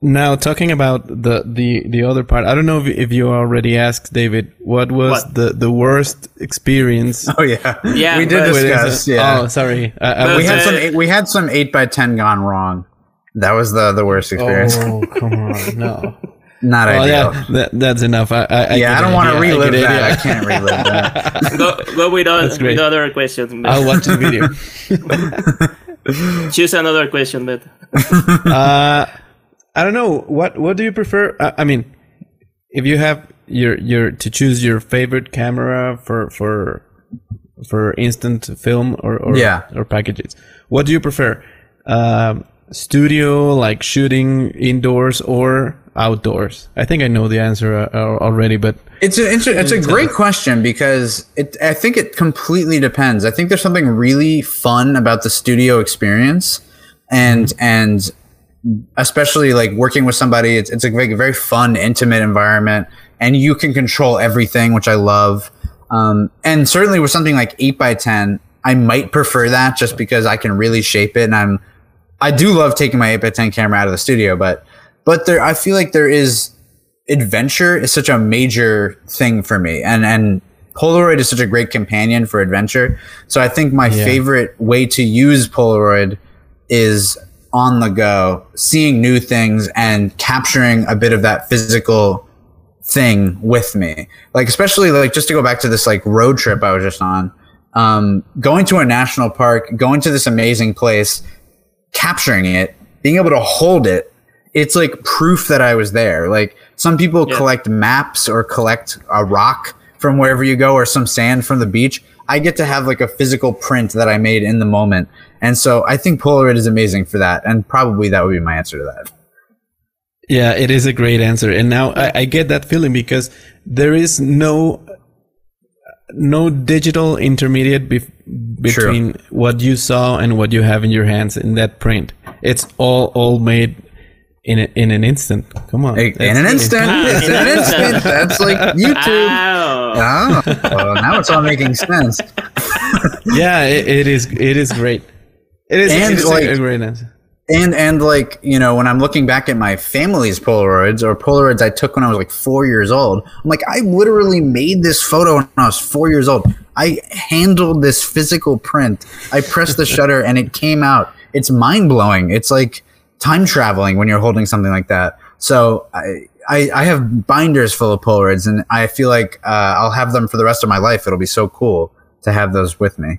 now talking about the, the the other part, I don't know if, if you already asked David what was What? the the worst experience. Oh yeah, Yeah, We did but- it. discuss. Yeah, Oh, sorry. I, I But- we had uh, some. eight- We had some eight by ten gone wrong. That was the the worst experience. oh, come on, no. Not Well, ideal. yeah, that, that's enough. I, I, I yeah, get I don't want to relive get it, that. yeah. I can't relive that. go go with, o- great. with other questions. I'll watch the video. Choose another question, but uh, I don't know. What what do you prefer? I, I mean, if you have your your to choose your favorite camera for for for instant film or or, Yeah. or packages, what do you prefer? Um, studio like shooting indoors or outdoors? I think I know the answer uh, already, but It's a it's a, it's a great question because it. I think it completely depends. I think there's something really fun about the studio experience, and and especially like working with somebody. It's it's a very, very fun, intimate environment, and you can control everything, which I love. Um, and certainly with something like eight by ten, I might prefer that just because I can really shape it, and I'm I do love taking my 8 by 10 camera out of the studio, but but there I feel like there is adventure is such a major thing for me. And and Polaroid is such a great companion for adventure. So I think my favorite way to use Polaroid is on the go, seeing new things and capturing a bit of that physical thing with me. Like especially like just to go back to this like road trip I was just on. Um, going to a national park, going to this amazing place, capturing it, being able to hold it, it's like proof that I was there. Like some people collect maps or collect a rock from wherever you go or some sand from the beach. I get to have like a physical print that I made in the moment. And so I think Polaroid is amazing for that. And probably that would be my answer to that. Yeah, it is a great answer. And now I, I get that feeling because there is no no digital intermediate bef- between what you saw and what you have in your hands in that print. It's all all made in a, in an instant. Come on. In That's- an instant, it's in in an an instant. instant. That's like YouTube. Ow. Oh, well, now it's all making sense. Yeah, it, it is it is great. It is And, it is like- a great answer. and and like you know when i'm looking back at my family's polaroids or polaroids i took when i was like four years old i'm like i literally made this photo when i was four years old i handled this physical print i pressed the shutter and it came out it's mind-blowing it's like time traveling when you're holding something like that so i i, I have binders full of polaroids and i feel like uh, i'll have them for the rest of my life it'll be so cool to have those with me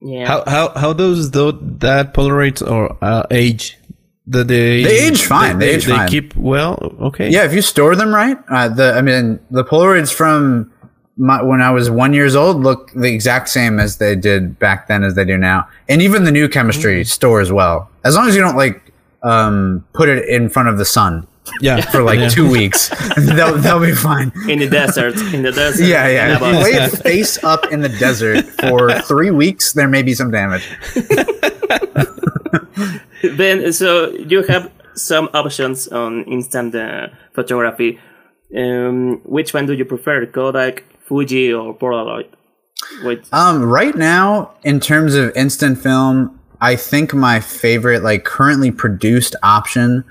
Yeah. How how how does tho- that Polaroids or uh, age? The they They age fine, they age they fine. keep well. Okay. Yeah, if you store them right, uh, the I mean the Polaroids from my, when I was one years old look the exact same as they did back then as they do now, and even the new chemistry store as well as long as you don't like um, put it in front of the sun Yeah. for like Yeah. two weeks. they'll they'll be fine. in the desert, in the desert. Yeah, in yeah. a If you lay it face up in the desert for three weeks, there may be some damage. then so you have some options on instant uh, photography. Um, which one do you prefer, Kodak, Fuji, or Polaroid? Which, Um, right now, in terms of instant film, I think my favorite, like currently produced option.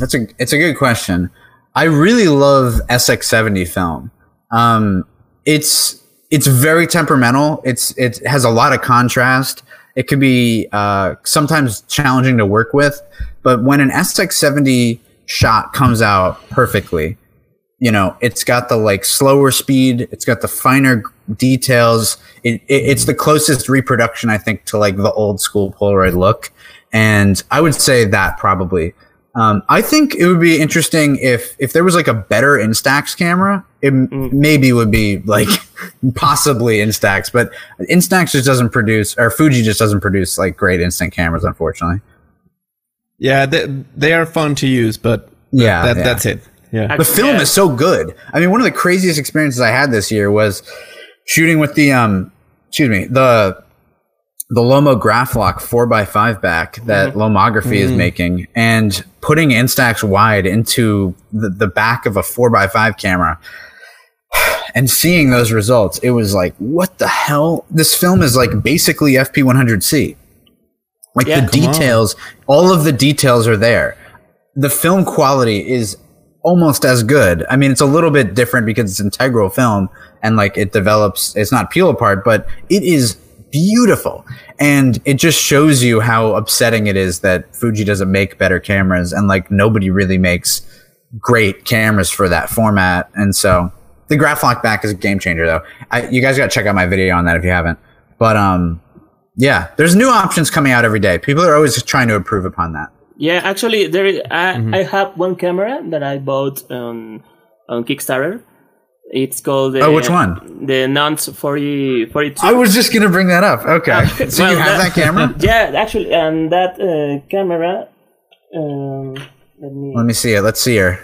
That's a it's a good question. I really love SX70 film. Um, it's it's very temperamental. It's it has a lot of contrast. It can be uh, sometimes challenging to work with, but when an SX70 shot comes out perfectly, you know, it's got the like slower speed, it's got the finer details. It, it, it's the closest reproduction, I think, to like the old school Polaroid look. And I would say that probably. Um, I think it would be interesting if if there was like a better Instax camera. It m maybe would be like possibly Instax, but Instax just doesn't produce, or Fuji just doesn't produce like great instant cameras, unfortunately. Yeah. They, they are fun to use, but Yeah, that, yeah. that's it. Yeah. the film Yeah. is so good. I mean, one of the craziest experiences I had this year was shooting with the um, excuse me, the the Lomo Graflok four x five back that Lomography is making, and putting Instax wide into the, the back of a four x five camera. And seeing those results, it was like, what the hell? This film is like basically FP100C. Like Yeah. the Come on. details, all of the details are there the film quality is almost as good. I mean, it's a little bit different because it's integral film and like it develops, it's not peel apart, but it is beautiful. And it just shows you how upsetting it is that Fuji doesn't make better cameras and like nobody really makes great cameras for that format. And so the Graflok back is a game changer though. I, you guys got to check out my video on that if you haven't. But, um, yeah, there's new options coming out every day. People are always trying to improve upon that. Yeah, actually, there is, I, Mm-hmm. I have one camera that I bought on on Kickstarter. It's called the, Oh, which one? The Nance 40, 42. I was just gonna bring that up. Okay, so Well, you have that, camera? yeah, actually, and that uh, camera. Um, let me. Let me see it. Let's see her.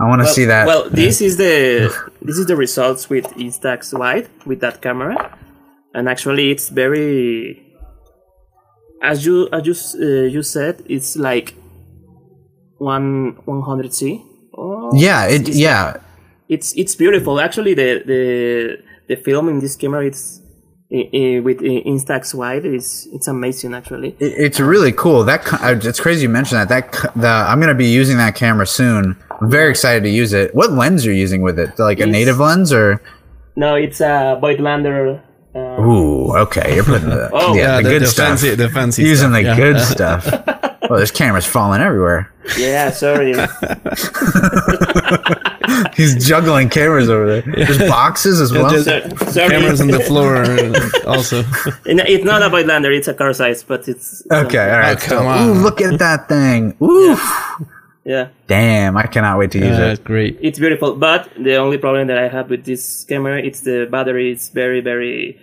I want to well, see that. Well, this is the this is the results with Instax Wide with that camera, and actually, it's very. As you as you uh, you said, it's like one one hundred C. Oh, yeah, it. it's- Yeah, it's it's beautiful. Actually, the the the film in this camera, it's i- i- with i- Instax Wide, is it's amazing. Actually, it, it's really cool. That it's crazy you mentioned that. That the I'm gonna be using that camera soon. I'm very excited to use it. What lens are you using with it? Like a It's- native lens or? no, it's a Voigtlander. Uh, Ooh, okay. You're putting the Oh. yeah, Yeah, the, the, good the stuff. fancy, the fancy using stuff, the yeah. good stuff. Well, there's cameras falling everywhere. yeah, sorry. He's juggling cameras over there. There's boxes as well. just- sorry. Cameras on the floor uh, also. It's not a Voigtlander, it's a Carl Zeiss, but it's okay, all right. Oh, come so- on. Ooh, look at that thing. Ooh, Yeah, damn! I cannot wait to use Yeah, it. great. it's beautiful. But the only problem that I have with this camera, it's the battery. It's very, very.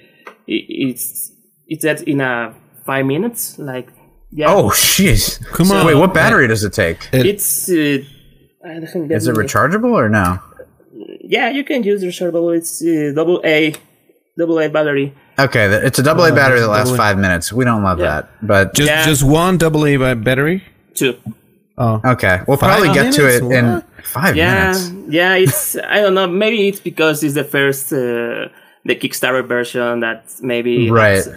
I- It's it's that in a five minutes. Like yeah, Oh, jeez. Come on. Wait, what battery does it take? it's. Uh, I don't Is it rechargeable or no? Yeah, you can use rechargeable. It's uh, double A, double A battery. Okay, it's a double A battery that lasts double five minutes. We don't love Yeah. that, but Just Yeah. just one double A battery. Two. Oh, okay, we'll Five probably get to minutes? it in five Yeah, minutes. yeah. It's I don't know. Maybe it's because it's the first uh, the Kickstarter version that maybe Right. has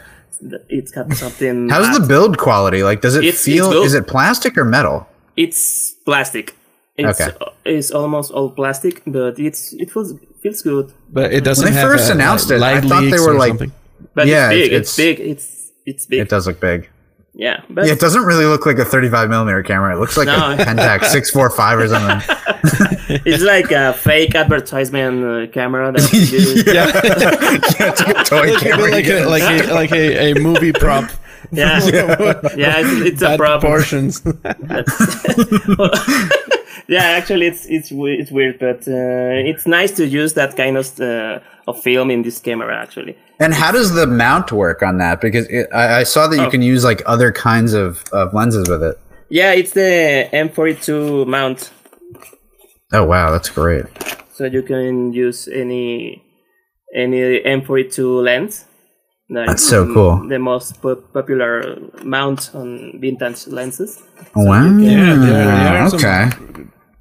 it's got something. How's the build quality? Like, does it It's- it's feel? good. is it plastic or metal? It's plastic. It's, Okay. it's almost all plastic, but it's it feels feels good. But it doesn't When they have first a, announced like, it, I thought they were like- something. But Yeah, it's big. it's- It's, big. It's it's big. It does look big. Yeah, but Yeah, it doesn't really look like a 35 millimeter camera. It looks like No. a Pentax 645 or something. it's like a fake advertisement uh, camera that you do. Yeah, yeah, it's like a toy like, camera. like, a, like a like a, a movie prop. Yeah, yeah, it's, it's a Bad problem. proportions. yeah, actually, it's it's it's weird, but uh, it's nice to use that kind of uh, of film in this camera. Actually, And how does the mount work on that? Because it, I, I saw that you Oh. can use like other kinds of, of lenses with it. yeah, it's the M42 mount, Oh wow, that's great. so you can use any any M42 lens. That That's so mm, cool. The most po- popular mount on vintage lenses. Wow. Yeah, there- there are some- okay.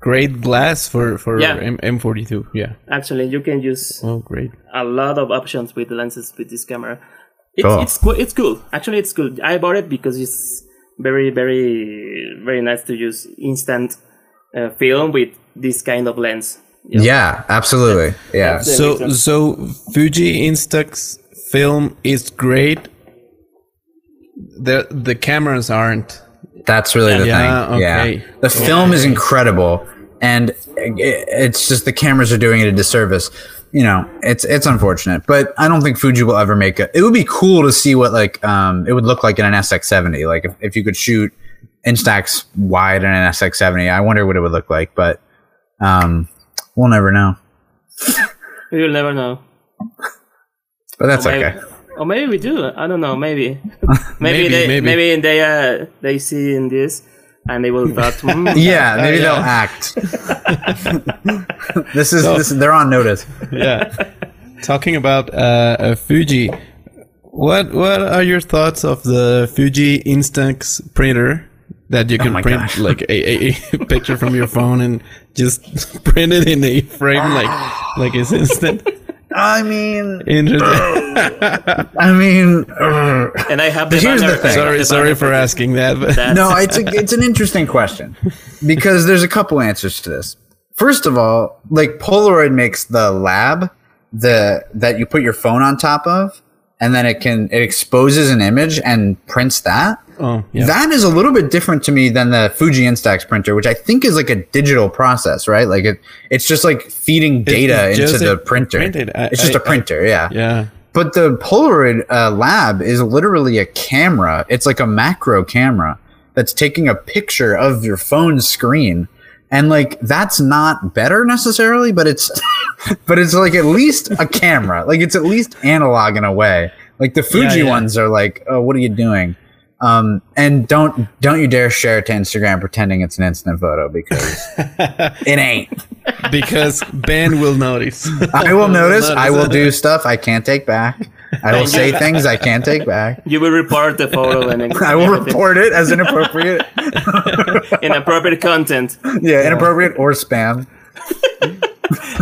Great glass for for Yeah. M- M42. Yeah. Actually, you can use Oh, great. a lot of options with lenses with this camera. It's Cool. it's cool. It's cool. Actually, it's cool. I bought it because it's very very very nice to use instant uh, film with this kind of lens. You know? Yeah, absolutely. Yeah. That's- So reason. so Fuji Instax film is great. The the cameras aren't. That's really the thing. Yeah, okay. Yeah. The film is incredible and it's just the cameras are doing it a disservice. You know, it's it's unfortunate, but I don't think Fuji will ever make it. It would be cool to see what like um it would look like in an SX70. Like if, if you could shoot Instax wide in an SX70, I wonder what it would look like, but um we'll never know. you'll never know. But that's Maybe, okay. or maybe we do. I don't know. Maybe maybe, Maybe, they maybe. maybe, they uh they see in this and they will thought. "Hmm, Yeah, maybe yeah. they'll act. this is this they're on notice. Yeah. Talking about uh, uh, Fuji, what what are your thoughts of the Fuji Instax printer that you can Oh print gosh. like a, a picture from your phone and just print it in a frame like like it's instant? I mean, Interesting. Uh, I mean, uh, and I have the Here's the thing. sorry, sorry for asking that. But no, it's a, it's an interesting question because there's a couple answers to this. First of all, like Polaroid makes the lab the that you put your phone on top of, and then it can it exposes an image and prints that. Oh, yeah. That is a little bit different to me than the Fuji Instax printer, which I think is like a digital process, right? Like it, it's just like feeding data it's into the printer. printed- I- it's just I- a printer, yeah. yeah. But the Polaroid uh, lab is literally a camera. It's like a macro camera that's taking a picture of your phone screen. And like that's not better necessarily, but it's but it's like at least a camera. Like it's at least analog in a way. Like the Fuji yeah. ones are like, "Oh, what are you doing?" Um, and don't don't you dare share it to Instagram pretending it's an instant photo because it ain't. Because Ben will notice. I will notice. I will do stuff I can't take back. I will say things I can't take back. You will report the photo and I will report it as inappropriate. inappropriate content. Yeah, inappropriate or spam.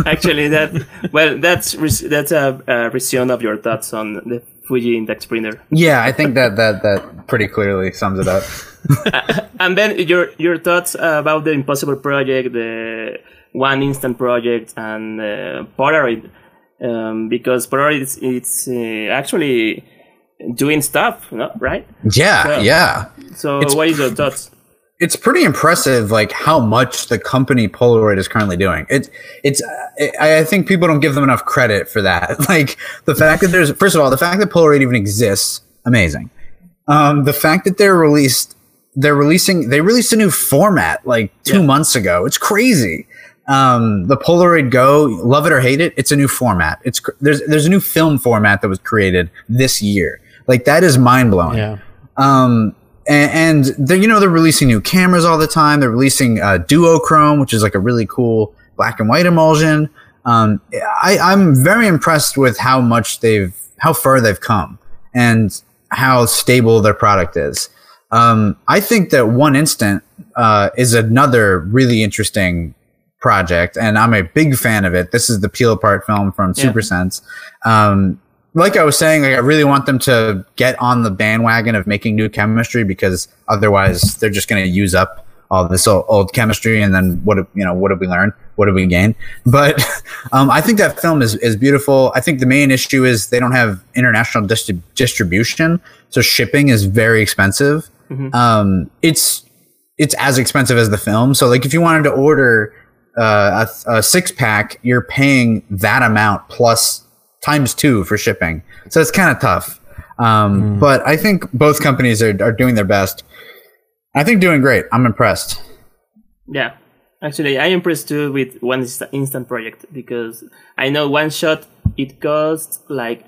Actually, that well, that's res- that's a, a resume of your thoughts on the Fuji Instax printer. Yeah, I think that that that pretty clearly sums it up. And then your your thoughts about the Impossible project, the One Instant project, and uh, Polaroid, um, because Polaroid is it's uh, actually doing stuff, no? right? Yeah, yeah. So, what is your thoughts? It's pretty impressive, like how much the company Polaroid is currently doing. It, it's, I, I think people don't give them enough credit for that. Like the fact that there's, first of all, the fact that Polaroid even exists, amazing. Um, the fact that they're released, they're releasing, they released a new format like two Yeah. months ago. It's crazy. Um, the Polaroid Go, love it or hate it, it's a new format. It's there's there's a new film format that was created this year. Like that is mind blowing. Yeah. Um, and, and they're, you know, they're releasing new cameras all the time. They're releasing uh, duochrome, which is like a really cool black and white emulsion. Um, I, I'm very impressed with how much they've, how far they've come and how stable their product is. Um, I think that One Instant uh, is another really interesting project, and I'm a big fan of it. This is the peel apart film from Yeah. Super Sense. Um, like I was saying, like I really want them to get on the bandwagon of making new chemistry because otherwise they're just going to use up all this old, old chemistry and then what you know what did we learn? What did we gain? But um, i think that film is, is beautiful. I think the main issue is they don't have international distri- distribution so shipping is very expensive. Um, it's it's as expensive as the film. So like if you wanted to order uh, a, a six pack you're paying that amount plus times two for shipping so it's kind of tough um, but i think both companies are, are doing their best I think doing great. I'm impressed. Yeah. Actually, I'm impressed too with one instant project because I know one shot it costs like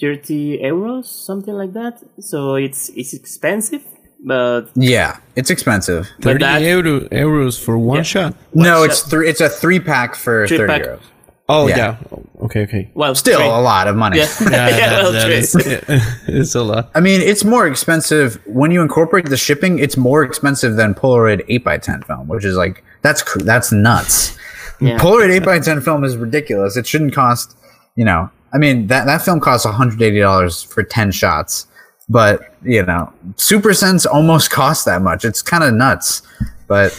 30 euros, something like that. So it's it's expensive, but Yeah, it's expensive. 30 that- euro, euros for one Yeah. shot. no, shot. it's three. It's a three pack for Three thirty pack. euros. Oh Yeah. yeah. Okay, okay. well, Still three. a lot of money. Yeah, Yeah, yeah, that- well, is- it's a lot. I mean, it's more expensive when you incorporate the shipping. It's more expensive than Polaroid eight x ten film, which is like that's that's nuts. Yeah. Polaroid eight x ten film is ridiculous. It shouldn't cost, you know. I mean that that film costs one hundred eighty dollars for ten shots, but you know, Super Sense almost costs that much. It's kind of nuts, but.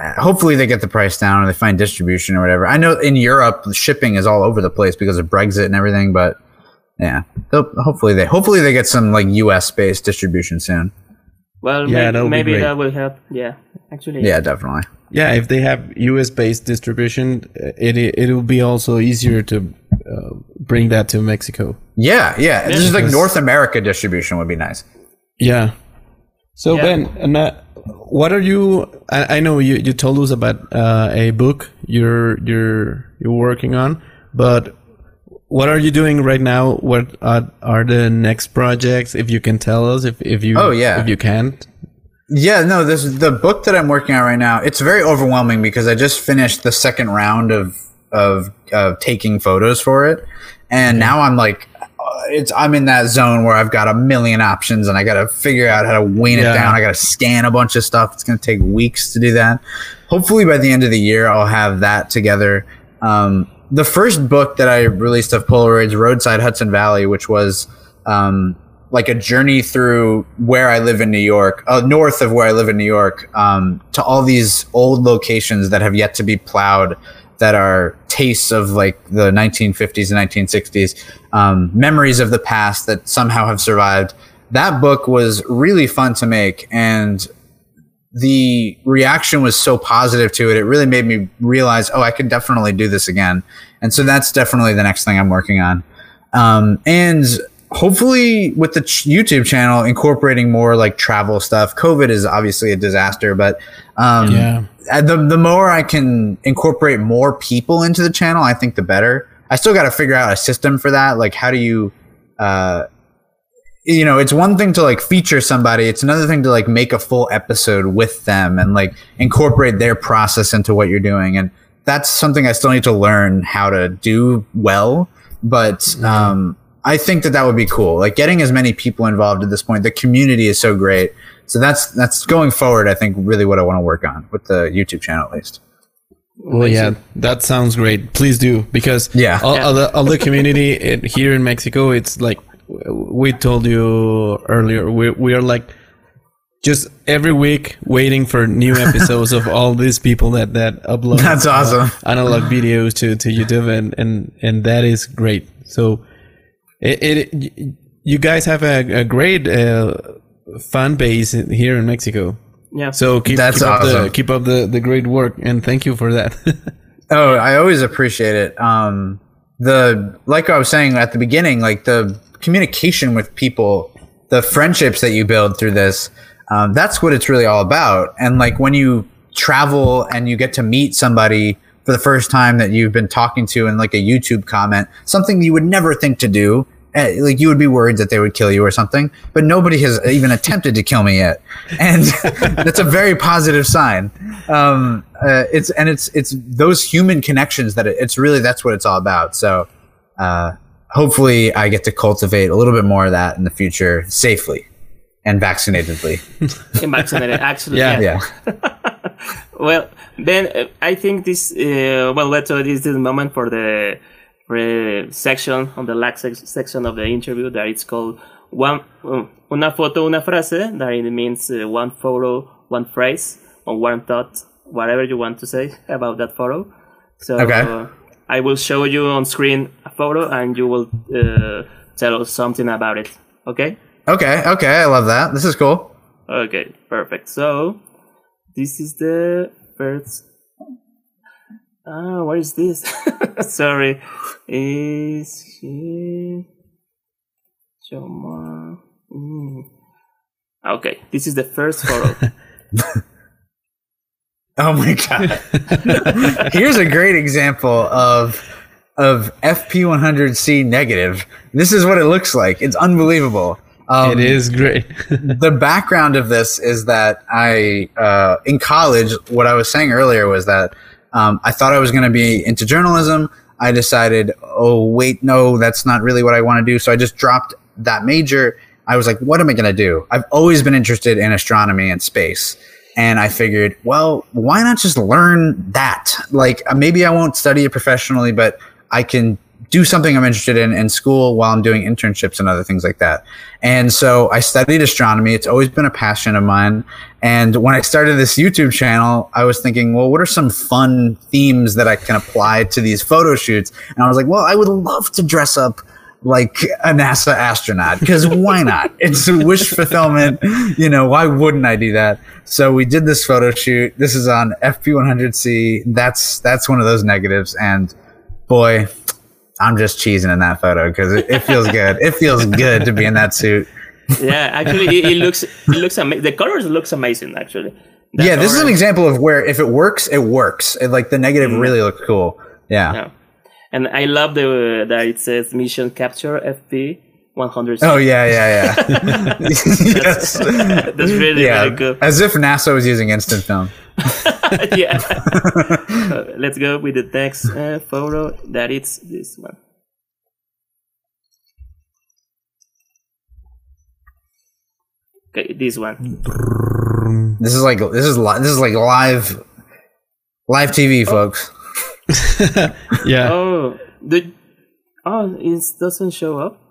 Uh, Hopefully they get the price down or they find distribution or whatever. I know in Europe the shipping is all over the place because of Brexit and everything, but yeah, They'll- hopefully they hopefully they get some like U.S. based distribution soon. Well, Yeah, may- that would be maybe that will help. Yeah, actually. Yeah, definitely. Yeah, if they have US based distribution, uh, it it will be also easier to uh, bring that to Mexico. Yeah, yeah. This is like North America distribution would be nice. Yeah. So Yeah. Ben, and, what are you? I, I know you, you told us about uh, a book you're you're you're working on, but what are you doing right now? What are, are the next projects? If you can tell us, if if you Oh, yeah. if you can't. Yeah, no, this the book that I'm working on right now. It's very overwhelming because I just finished the second round of of of taking photos for it, and now I'm like, it's I'm in that zone where I've got a million options and I got to figure out how to wean Yeah. it down. I got to scan a bunch of stuff. It's going to take weeks to do that. Hopefully by the end of the year, I'll have that together. Um, the first book that I released of Polaroids, Roadside Hudson Valley, which was um, like a journey through where I live in New York, uh, north of where I live in New York, um, to all these old locations that have yet to be plowed, that are tastes of like the 1950s and 1960s, um, memories of the past that somehow have survived. That book was really fun to make, and the reaction was so positive to it. It really made me realize, oh, I could definitely do this again. And so that's definitely the next thing I'm working on. Um, and hopefully with the ch- YouTube channel, incorporating more like travel stuff. COVID is obviously a disaster, but um, Yeah. uh, the the more I can incorporate more people into the channel, I think the better. I still got to figure out a system for that. Like, how do you, uh, you know, it's one thing to like feature somebody. It's another thing to like make a full episode with them and like incorporate their process into what you're doing. And that's something I still need to learn how to do well. But, um, I think that that would be cool. Like getting as many people involved at this point. The community is so great. So that's, that's going forward. I think really what I want to work on with the YouTube channel at least. Well, yeah, that sounds great. Please do because Yeah. all, Yeah. all the all the community it, here in Mexico, it's like we told you earlier. We we are like just every week waiting for new episodes of all these people that that upload. That's uh, awesome. analog videos to to YouTube, and and and that is great. So it, it you guys have a, a great uh, fan base here in Mexico. Yeah. So keep, That's keep up the awesome. keep up the, the great work, and thank you for that. Oh, I always appreciate it. Um, the like I was saying at the beginning, like the communication with people, the friendships that you build through this, um, that's what it's really all about. And like when you travel and you get to meet somebody for the first time that you've been talking to in like a YouTube comment, something you would never think to do. Eh, Like you would be worried that they would kill you or something, but nobody has even attempted to kill me yet, and that's a very positive sign. Um, uh, it's and it's it's those human connections that it, it's really that's what it's all about. So, uh, hopefully, I get to cultivate a little bit more of that in the future safely and vaccinatedly. Came vaccinated, actually. Yeah. yeah. Yeah, Well, Ben, uh, I think this. Uh, well, let's so this is the moment for the re- section on the last sec- section of the interview that it's called one um, una foto una frase that it means uh, one photo one phrase or one thought whatever you want to say about that photo so Okay. uh, i will show you on screen a photo and you will uh, tell us something about it okay Okay, okay, I love that. This is cool. okay perfect so this is the first Ah, what is this? Sorry. Is he Joma? Mm. Okay, this is the first photo. Oh my god. Here's a great example of of FP100C negative. This is what it looks like. It's unbelievable. Um, it is great. the background of this is that I, uh, in college, what I was saying earlier was that um, I thought I was going to be into journalism. I decided, oh, wait, no, that's not really what I want to do. So I just dropped that major. I was like, what am I going to do? I've always been interested in astronomy and space. And I figured, well, why not just learn that? Like, uh, maybe I won't study it professionally, but I can do something I'm interested in in school while I'm doing internships and other things like that. And so I studied astronomy. It's always been a passion of mine. And when I started this YouTube channel, I was thinking, well, what are some fun themes that I can apply to these photo shoots? And I was like, well, I would love to dress up like a NASA astronaut because why not? It's a wish fulfillment. You know, why wouldn't I do that? So we did this photo shoot. This is on FP100C. That's that's one of those negatives. And boy, I'm just cheesing in that photo because it, it feels good. It feels good to be in that suit. yeah, actually, it, it looks it looks amazing. The colors looks amazing. Actually. That yeah, this is an example of where if it works, it works. It, like the negative mm-hmm. really looks cool. Yeah. Yeah. And I love the that it says mission capture FP 100. Oh yeah, yeah, yeah. yes. That's really Yeah. very good. As if NASA was using instant film. yeah. Uh, let's go with the next uh, photo. That it's this one. Okay, this one. This is like this is li- this is like live live TV, folks. yeah. Oh, the oh, it doesn't show up.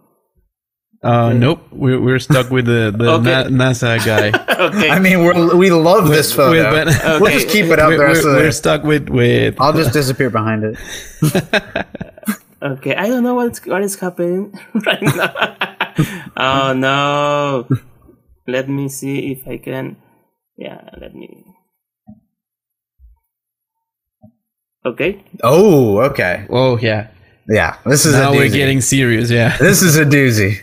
Uh, nope. We're, we're stuck with the, the Okay. Na- NASA guy. Okay. I mean, we're, we love this photo. With- but- We'll just keep it up we're, the rest we're- of we're stuck with with. I'll just disappear behind it. Okay, I don't know what's what is happening right now. oh no! Let me see if I can. Yeah, let me. Okay. Oh, okay. Oh yeah. Yeah, this is Now a we're getting serious. Yeah. This is a doozy.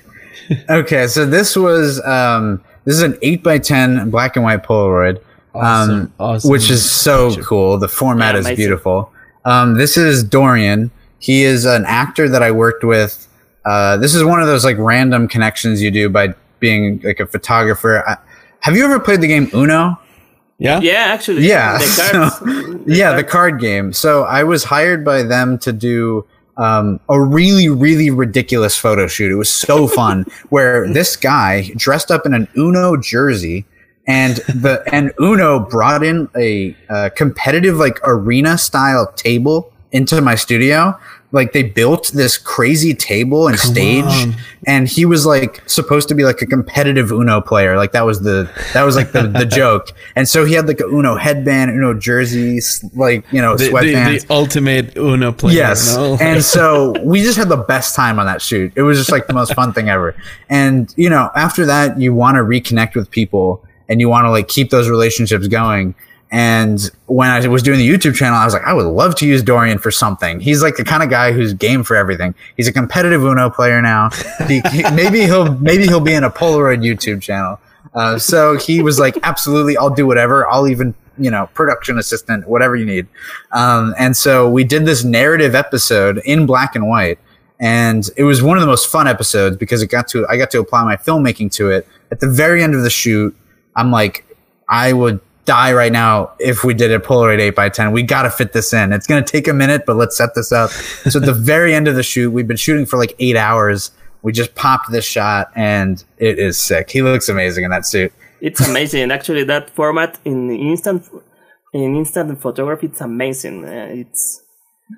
Okay, so this was um, this is an eight by ten black and white Polaroid, Awesome, um, awesome which is so cool. The format Yeah, is amazing. beautiful. Um, this is Dorian. He is an actor that I worked with. Uh, this is one of those like random connections you do by being like a photographer. I, have you ever played the game Uno? Yeah. Yeah, actually. Yeah, The so- the yeah, the card game. So I was hired by them to do um, a really, really ridiculous photo shoot. It was so fun. where this guy dressed up in an Uno jersey, and the and Uno brought in a uh, competitive like arena style table into my studio. Like they built this crazy table and stage, on. and he was like supposed to be like a competitive Uno player. Like that was the that was like the the joke. And so he had like a Uno headband, Uno jerseys, like you know The, the, the ultimate Uno player. Yes. no? and so we just had the best time on that shoot. It was just like the most fun thing ever. And, you know, after that, you want to reconnect with people and you want to like keep those relationships going. And when I was doing the YouTube channel, I was like, I would love to use Dorian for something. He's like the kind of guy who's game for everything. He's a competitive Uno player now. He, maybe he'll maybe he'll be in a Polaroid YouTube channel. Uh, so he was like, absolutely, I'll do whatever. I'll even you know production assistant, whatever you need. Um, and so we did this narrative episode in black and white, and it was one of the most fun episodes because it got to I got to apply my filmmaking to it. At the very end of the shoot, I'm like, I would die right now if we did a Polaroid 8 by 10 We got to fit this in. It's going to take a minute, but let's set this up. so at the very end of the shoot, we've been shooting for like eight hours. We just popped this shot and it is sick. He looks amazing in that suit. It's amazing. Actually, that format in instant in instant photography, it's amazing. Uh, it's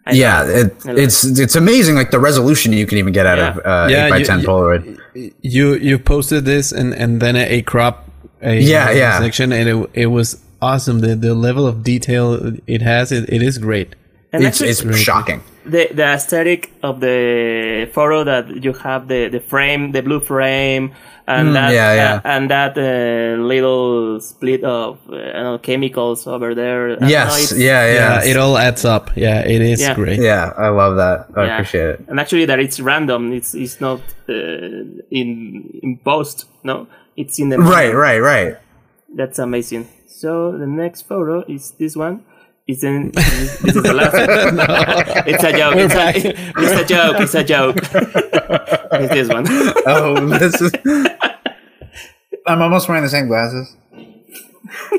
I yeah, it, it's it's amazing. Like the resolution you can even get out Yeah. of uh, Yeah, eight by ten Polaroid. You you posted this and and then a, a crop a Yeah, yeah. section and it it was awesome. The the level of detail it has it, it is great. And It's actually, it's shocking. the the aesthetic of the photo that you have the the frame, the blue frame, and that Mm, yeah, yeah. uh, and that uh, little split of uh, know, chemicals over there. I don't know, Yes, yeah, yeah, Yeah, it all adds up. Yeah, it is Yeah. great. yeah. I love that. I Yeah. appreciate it. And actually, that it's random. It's it's not uh, in in post. No, it's in the Right, right, right. That's amazing. So the next photo is this one. It's in, this is the last one. It's a joke. It's a, it's a joke. It's a joke. it's this one. Oh, this is. I'm almost wearing the same glasses.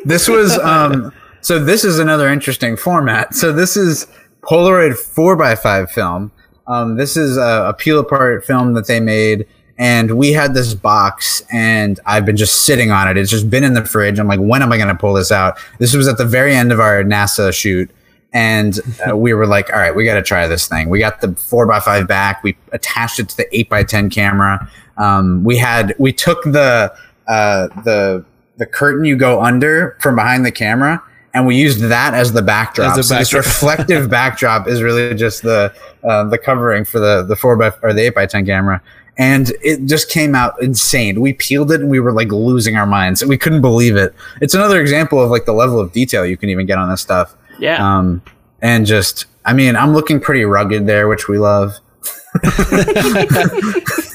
This was um. So this is another interesting format. So this is Polaroid four x five film. Um, this is a, a peel apart film that they made, and we had this box, and I've been just sitting on it. It's just been in the fridge. I'm like, when am I going to pull this out? This was at the very end of our NASA shoot, and uh, we were like, all right, we got to try this thing. We got the four x five back. We attached it to the eight x ten camera. Um, we had we took the uh, the the curtain you go under from behind the camera. And we used that as the backdrop. As so this reflective backdrop is really just the uh, the covering for the the four by or the eight by ten camera, and it just came out insane. We peeled it and we were like losing our minds. We couldn't believe it. It's another example of like the level of detail you can even get on this stuff. Yeah. Um, and just, I mean, I'm looking pretty rugged there, which we love.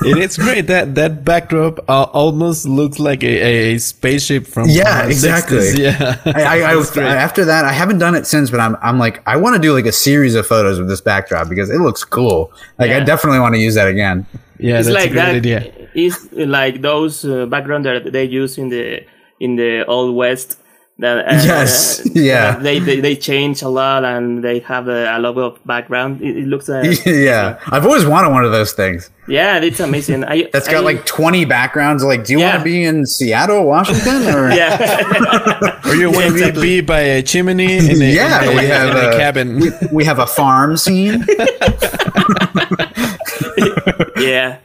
It is great. That that backdrop uh, almost looks like a, a spaceship from Yeah, the exactly. 60s. Yeah, I, I, I, That's after that, I haven't done it since, but I'm, I'm like, I want to do like a series of photos with this backdrop because it looks cool. Like, I definitely want to use that again. Yeah, it's that's like a great that. idea. It's like those uh, background that they use in the in the old west. That, uh, Yes, uh, yeah. They, they they change a lot and they have a, a lot of background. It, it looks. Uh, yeah, I've always wanted one of those things. yeah, it's amazing. I, That's got I- like 20 backgrounds. Like, do you want to be in Seattle, Washington, or yeah. Or you want to be by a chimney in a, Yeah, in a, we have in a a- cabin. we, we have a farm scene? yeah.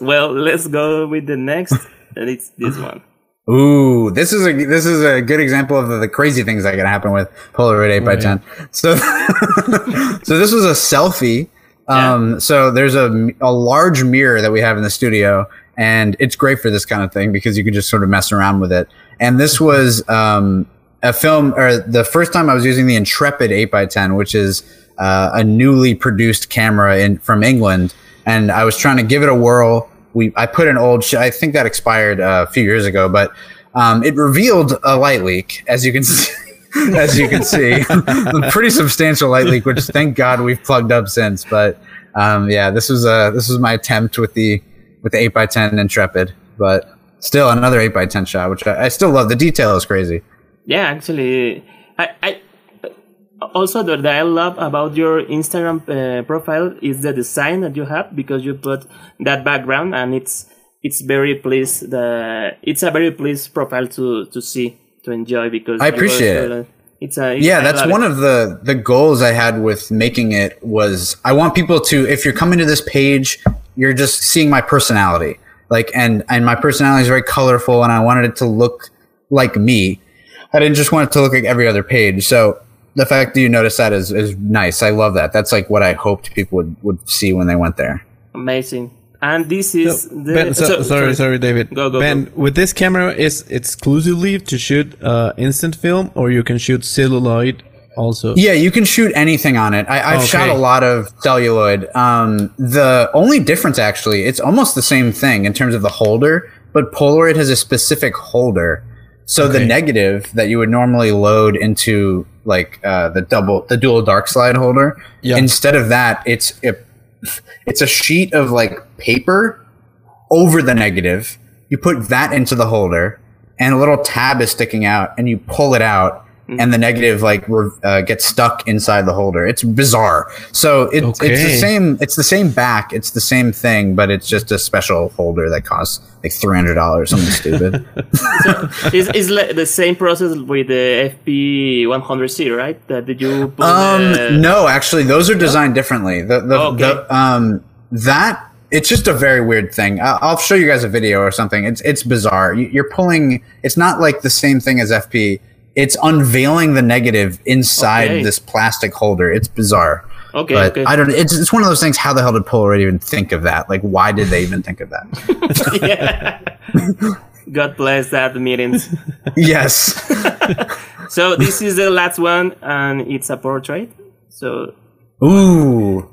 Well, let's go with the next, and it's this one. Ooh, this is a this is a good example of the, the crazy things that can happen with Polaroid eight x ten. So, so this was a selfie. Um, so there's a a large mirror that we have in the studio, and it's great for this kind of thing because you can just sort of mess around with it. And this was um, a film, or the first time I was using the Intrepid eight x ten, which is uh, a newly produced camera in from England, and I was trying to give it a whirl. We I put an old, sh- I think that expired uh, a few years ago, but um, it revealed a light leak, as you can see. as you can see, a pretty substantial light leak, which thank God we've plugged up since. But um, yeah, this was uh, this was my attempt with the with the eight x ten Intrepid, but still another eight x ten shot, which I, I still love. The detail is crazy. Yeah, actually, I, I also that I love about your Instagram uh, profile is the design that you have because you put that background and it's it's very pleased the it's a very pleased profile to to see to enjoy because I appreciate it. It's a yeah that's one of the the goals i had with making it was i want people to if you're coming to this page you're just seeing my personality. Like and and my personality is very colorful and i wanted it to look like me. I didn't just want it to look like every other page. So the fact that you notice that is is nice i love that that's like what i hoped people would would see when they went there amazing. And this is the Ben, so, sorry, sorry, David. Go, go, ben, go. with this camera, is exclusively to shoot uh, instant film, or you can shoot celluloid also? Yeah, you can shoot anything on it. I, I've shot a lot of celluloid. Um, the only difference, actually, it's almost the same thing in terms of the holder, but Polaroid has a specific holder. So the negative that you would normally load into like uh, the double, the dual dark slide holder, Yeah. instead of that, it's it, it's a sheet of like paper over the negative. You put that into the holder, and a little tab is sticking out, and you pull it out, and the negative like re- uh, gets stuck inside the holder. It's bizarre. So it, it's the same. It's the same back. It's the same thing, but it's just a special holder that costs like three hundred dollars. Something stupid. it's, it's like the same process with the FP100C, right? That did you put Um, the- no, actually, those are designed differently. The, the, Okay. the um, that it's just a very weird thing. I- I'll show you guys a video or something. It's it's bizarre. You're pulling. It's not like the same thing as FP. It's unveiling the negative inside Okay. this plastic holder. It's bizarre. Okay, but okay. I don't. It's it's one of those things. How the hell did Polaroid even think of that? Like, why did they even think of that? God bless that meetings. yes. so this is the last one, and it's a portrait. So Ooh,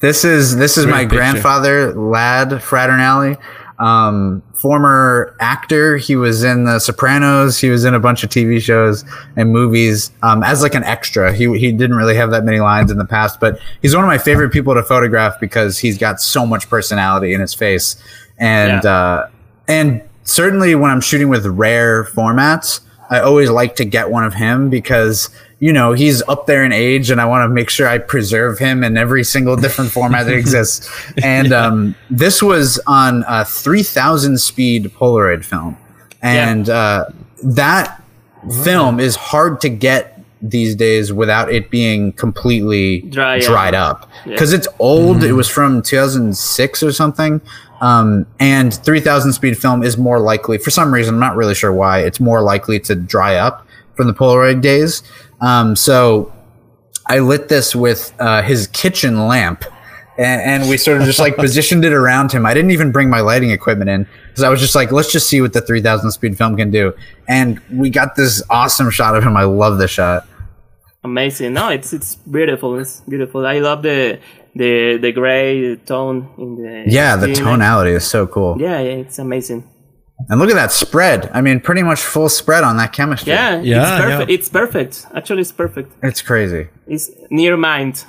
this is this is my picture. grandfather, Lad Fraternale, um, former actor. He was in The Sopranos. He was in a bunch of TV shows and movies um, as like an extra. He he didn't really have that many lines in the past, but he's one of my favorite people to photograph because he's got so much personality in his face, and Yeah. uh, and certainly when I'm shooting with rare formats, I always like to get one of him because you know he's up there in age, and I want to make sure I preserve him in every single different format that exists. And um, this was on a 3000 speed Polaroid film, and uh, that film is hard to get these days without it being completely Dry dried up because it's old. It was from 2006 or something. Um, and 3000 speed film is more likely, for some reason, I'm not really sure why, it's more likely to dry up from the Polaroid days. Um, so I lit this with uh, his kitchen lamp. And, and we sort of just like positioned it around him. I didn't even bring my lighting equipment in because I was just like, let's just see what the 3000 speed film can do. And we got this awesome shot of him. I love this shot. amazing. No, it's it's beautiful. It's beautiful. I love the the the gray tone in the Yeah, the scene. tonality is so cool. Yeah, yeah, it's amazing. And look at that spread. I mean, pretty much full spread on that chemistry. Yeah, Yeah, it's perfect. yeah. It's perfect. Actually, it's perfect. It's crazy. It's near mind.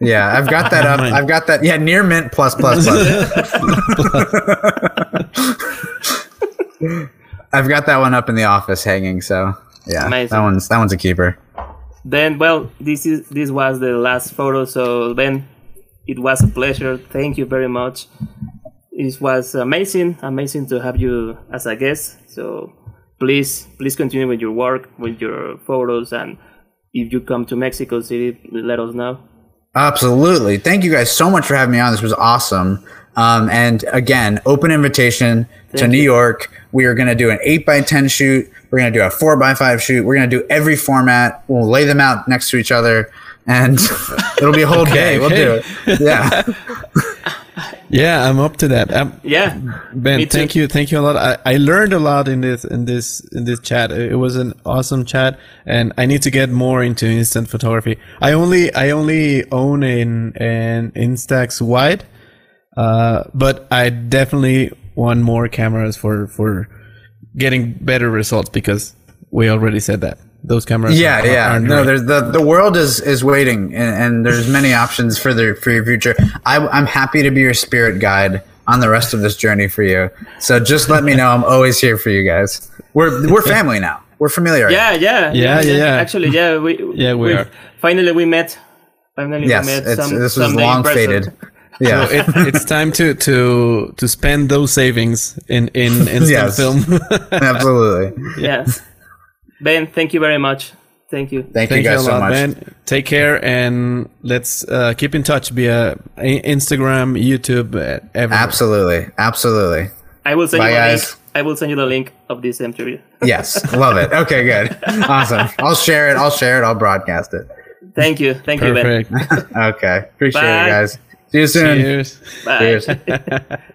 Yeah, I've got that up. I've got that. Yeah, near mint plus plus plus. I've got that one up in the office hanging. So yeah, Amazing. that one's that one's a keeper. Then, well, this is this was the last photo. So Ben, it was a pleasure. Thank you very much. It was amazing, amazing to have you as a guest. So please, please continue with your work, with your photos, and if you come to Mexico City, let us know. Absolutely. Thank you guys so much for having me on. This was awesome. Um, and again, open invitation to Thank New. York. We are going to do an eight by 10 shoot. We're going to do a four by five shoot. We're going to do every format. We'll lay them out next to each other and it'll be a whole day. We'll do it. Yeah. Yeah, I'm up to that. Um, Yeah, Ben, thank you, thank you a lot. I, I learned a lot in this in this in this chat. It was an awesome chat, and I need to get more into instant photography. I only I only own an an Instax wide, uh, but I definitely want more cameras for for getting better results because we already said that those cameras. Yeah, are- yeah. aren't No, right. there's the the world is is waiting, and, and there's many options for the for your future. I, I'm happy to be your spirit guide on the rest of this journey for you. So just let me know. I'm always here for you guys. We're we're family now. We're familiar. yeah, yeah, Yeah, yeah, yeah. Actually, yeah, we Yeah, we are. Finally, we met. Finally, Yes. we met. It's, some, this was long person. faded. Yeah. So it, it's time to to to spend those savings in in instant Yes. film. Absolutely. Yes. Ben, thank you very much. Thank you. Thank, Thank you guys you a so much. Ben. Take care and let's uh, keep in touch via Instagram, YouTube, uh, everywhere. Absolutely. Absolutely. I will send Bye, you the guys. link. I will send you the link of this interview. Yes. Love it. Okay, good. Awesome. I'll share it. I'll share it. I'll broadcast it. Thank you. Thank you, Ben. Perfect. Okay. Appreciate Bye. it, guys. See you soon. Cheers. Bye. Cheers.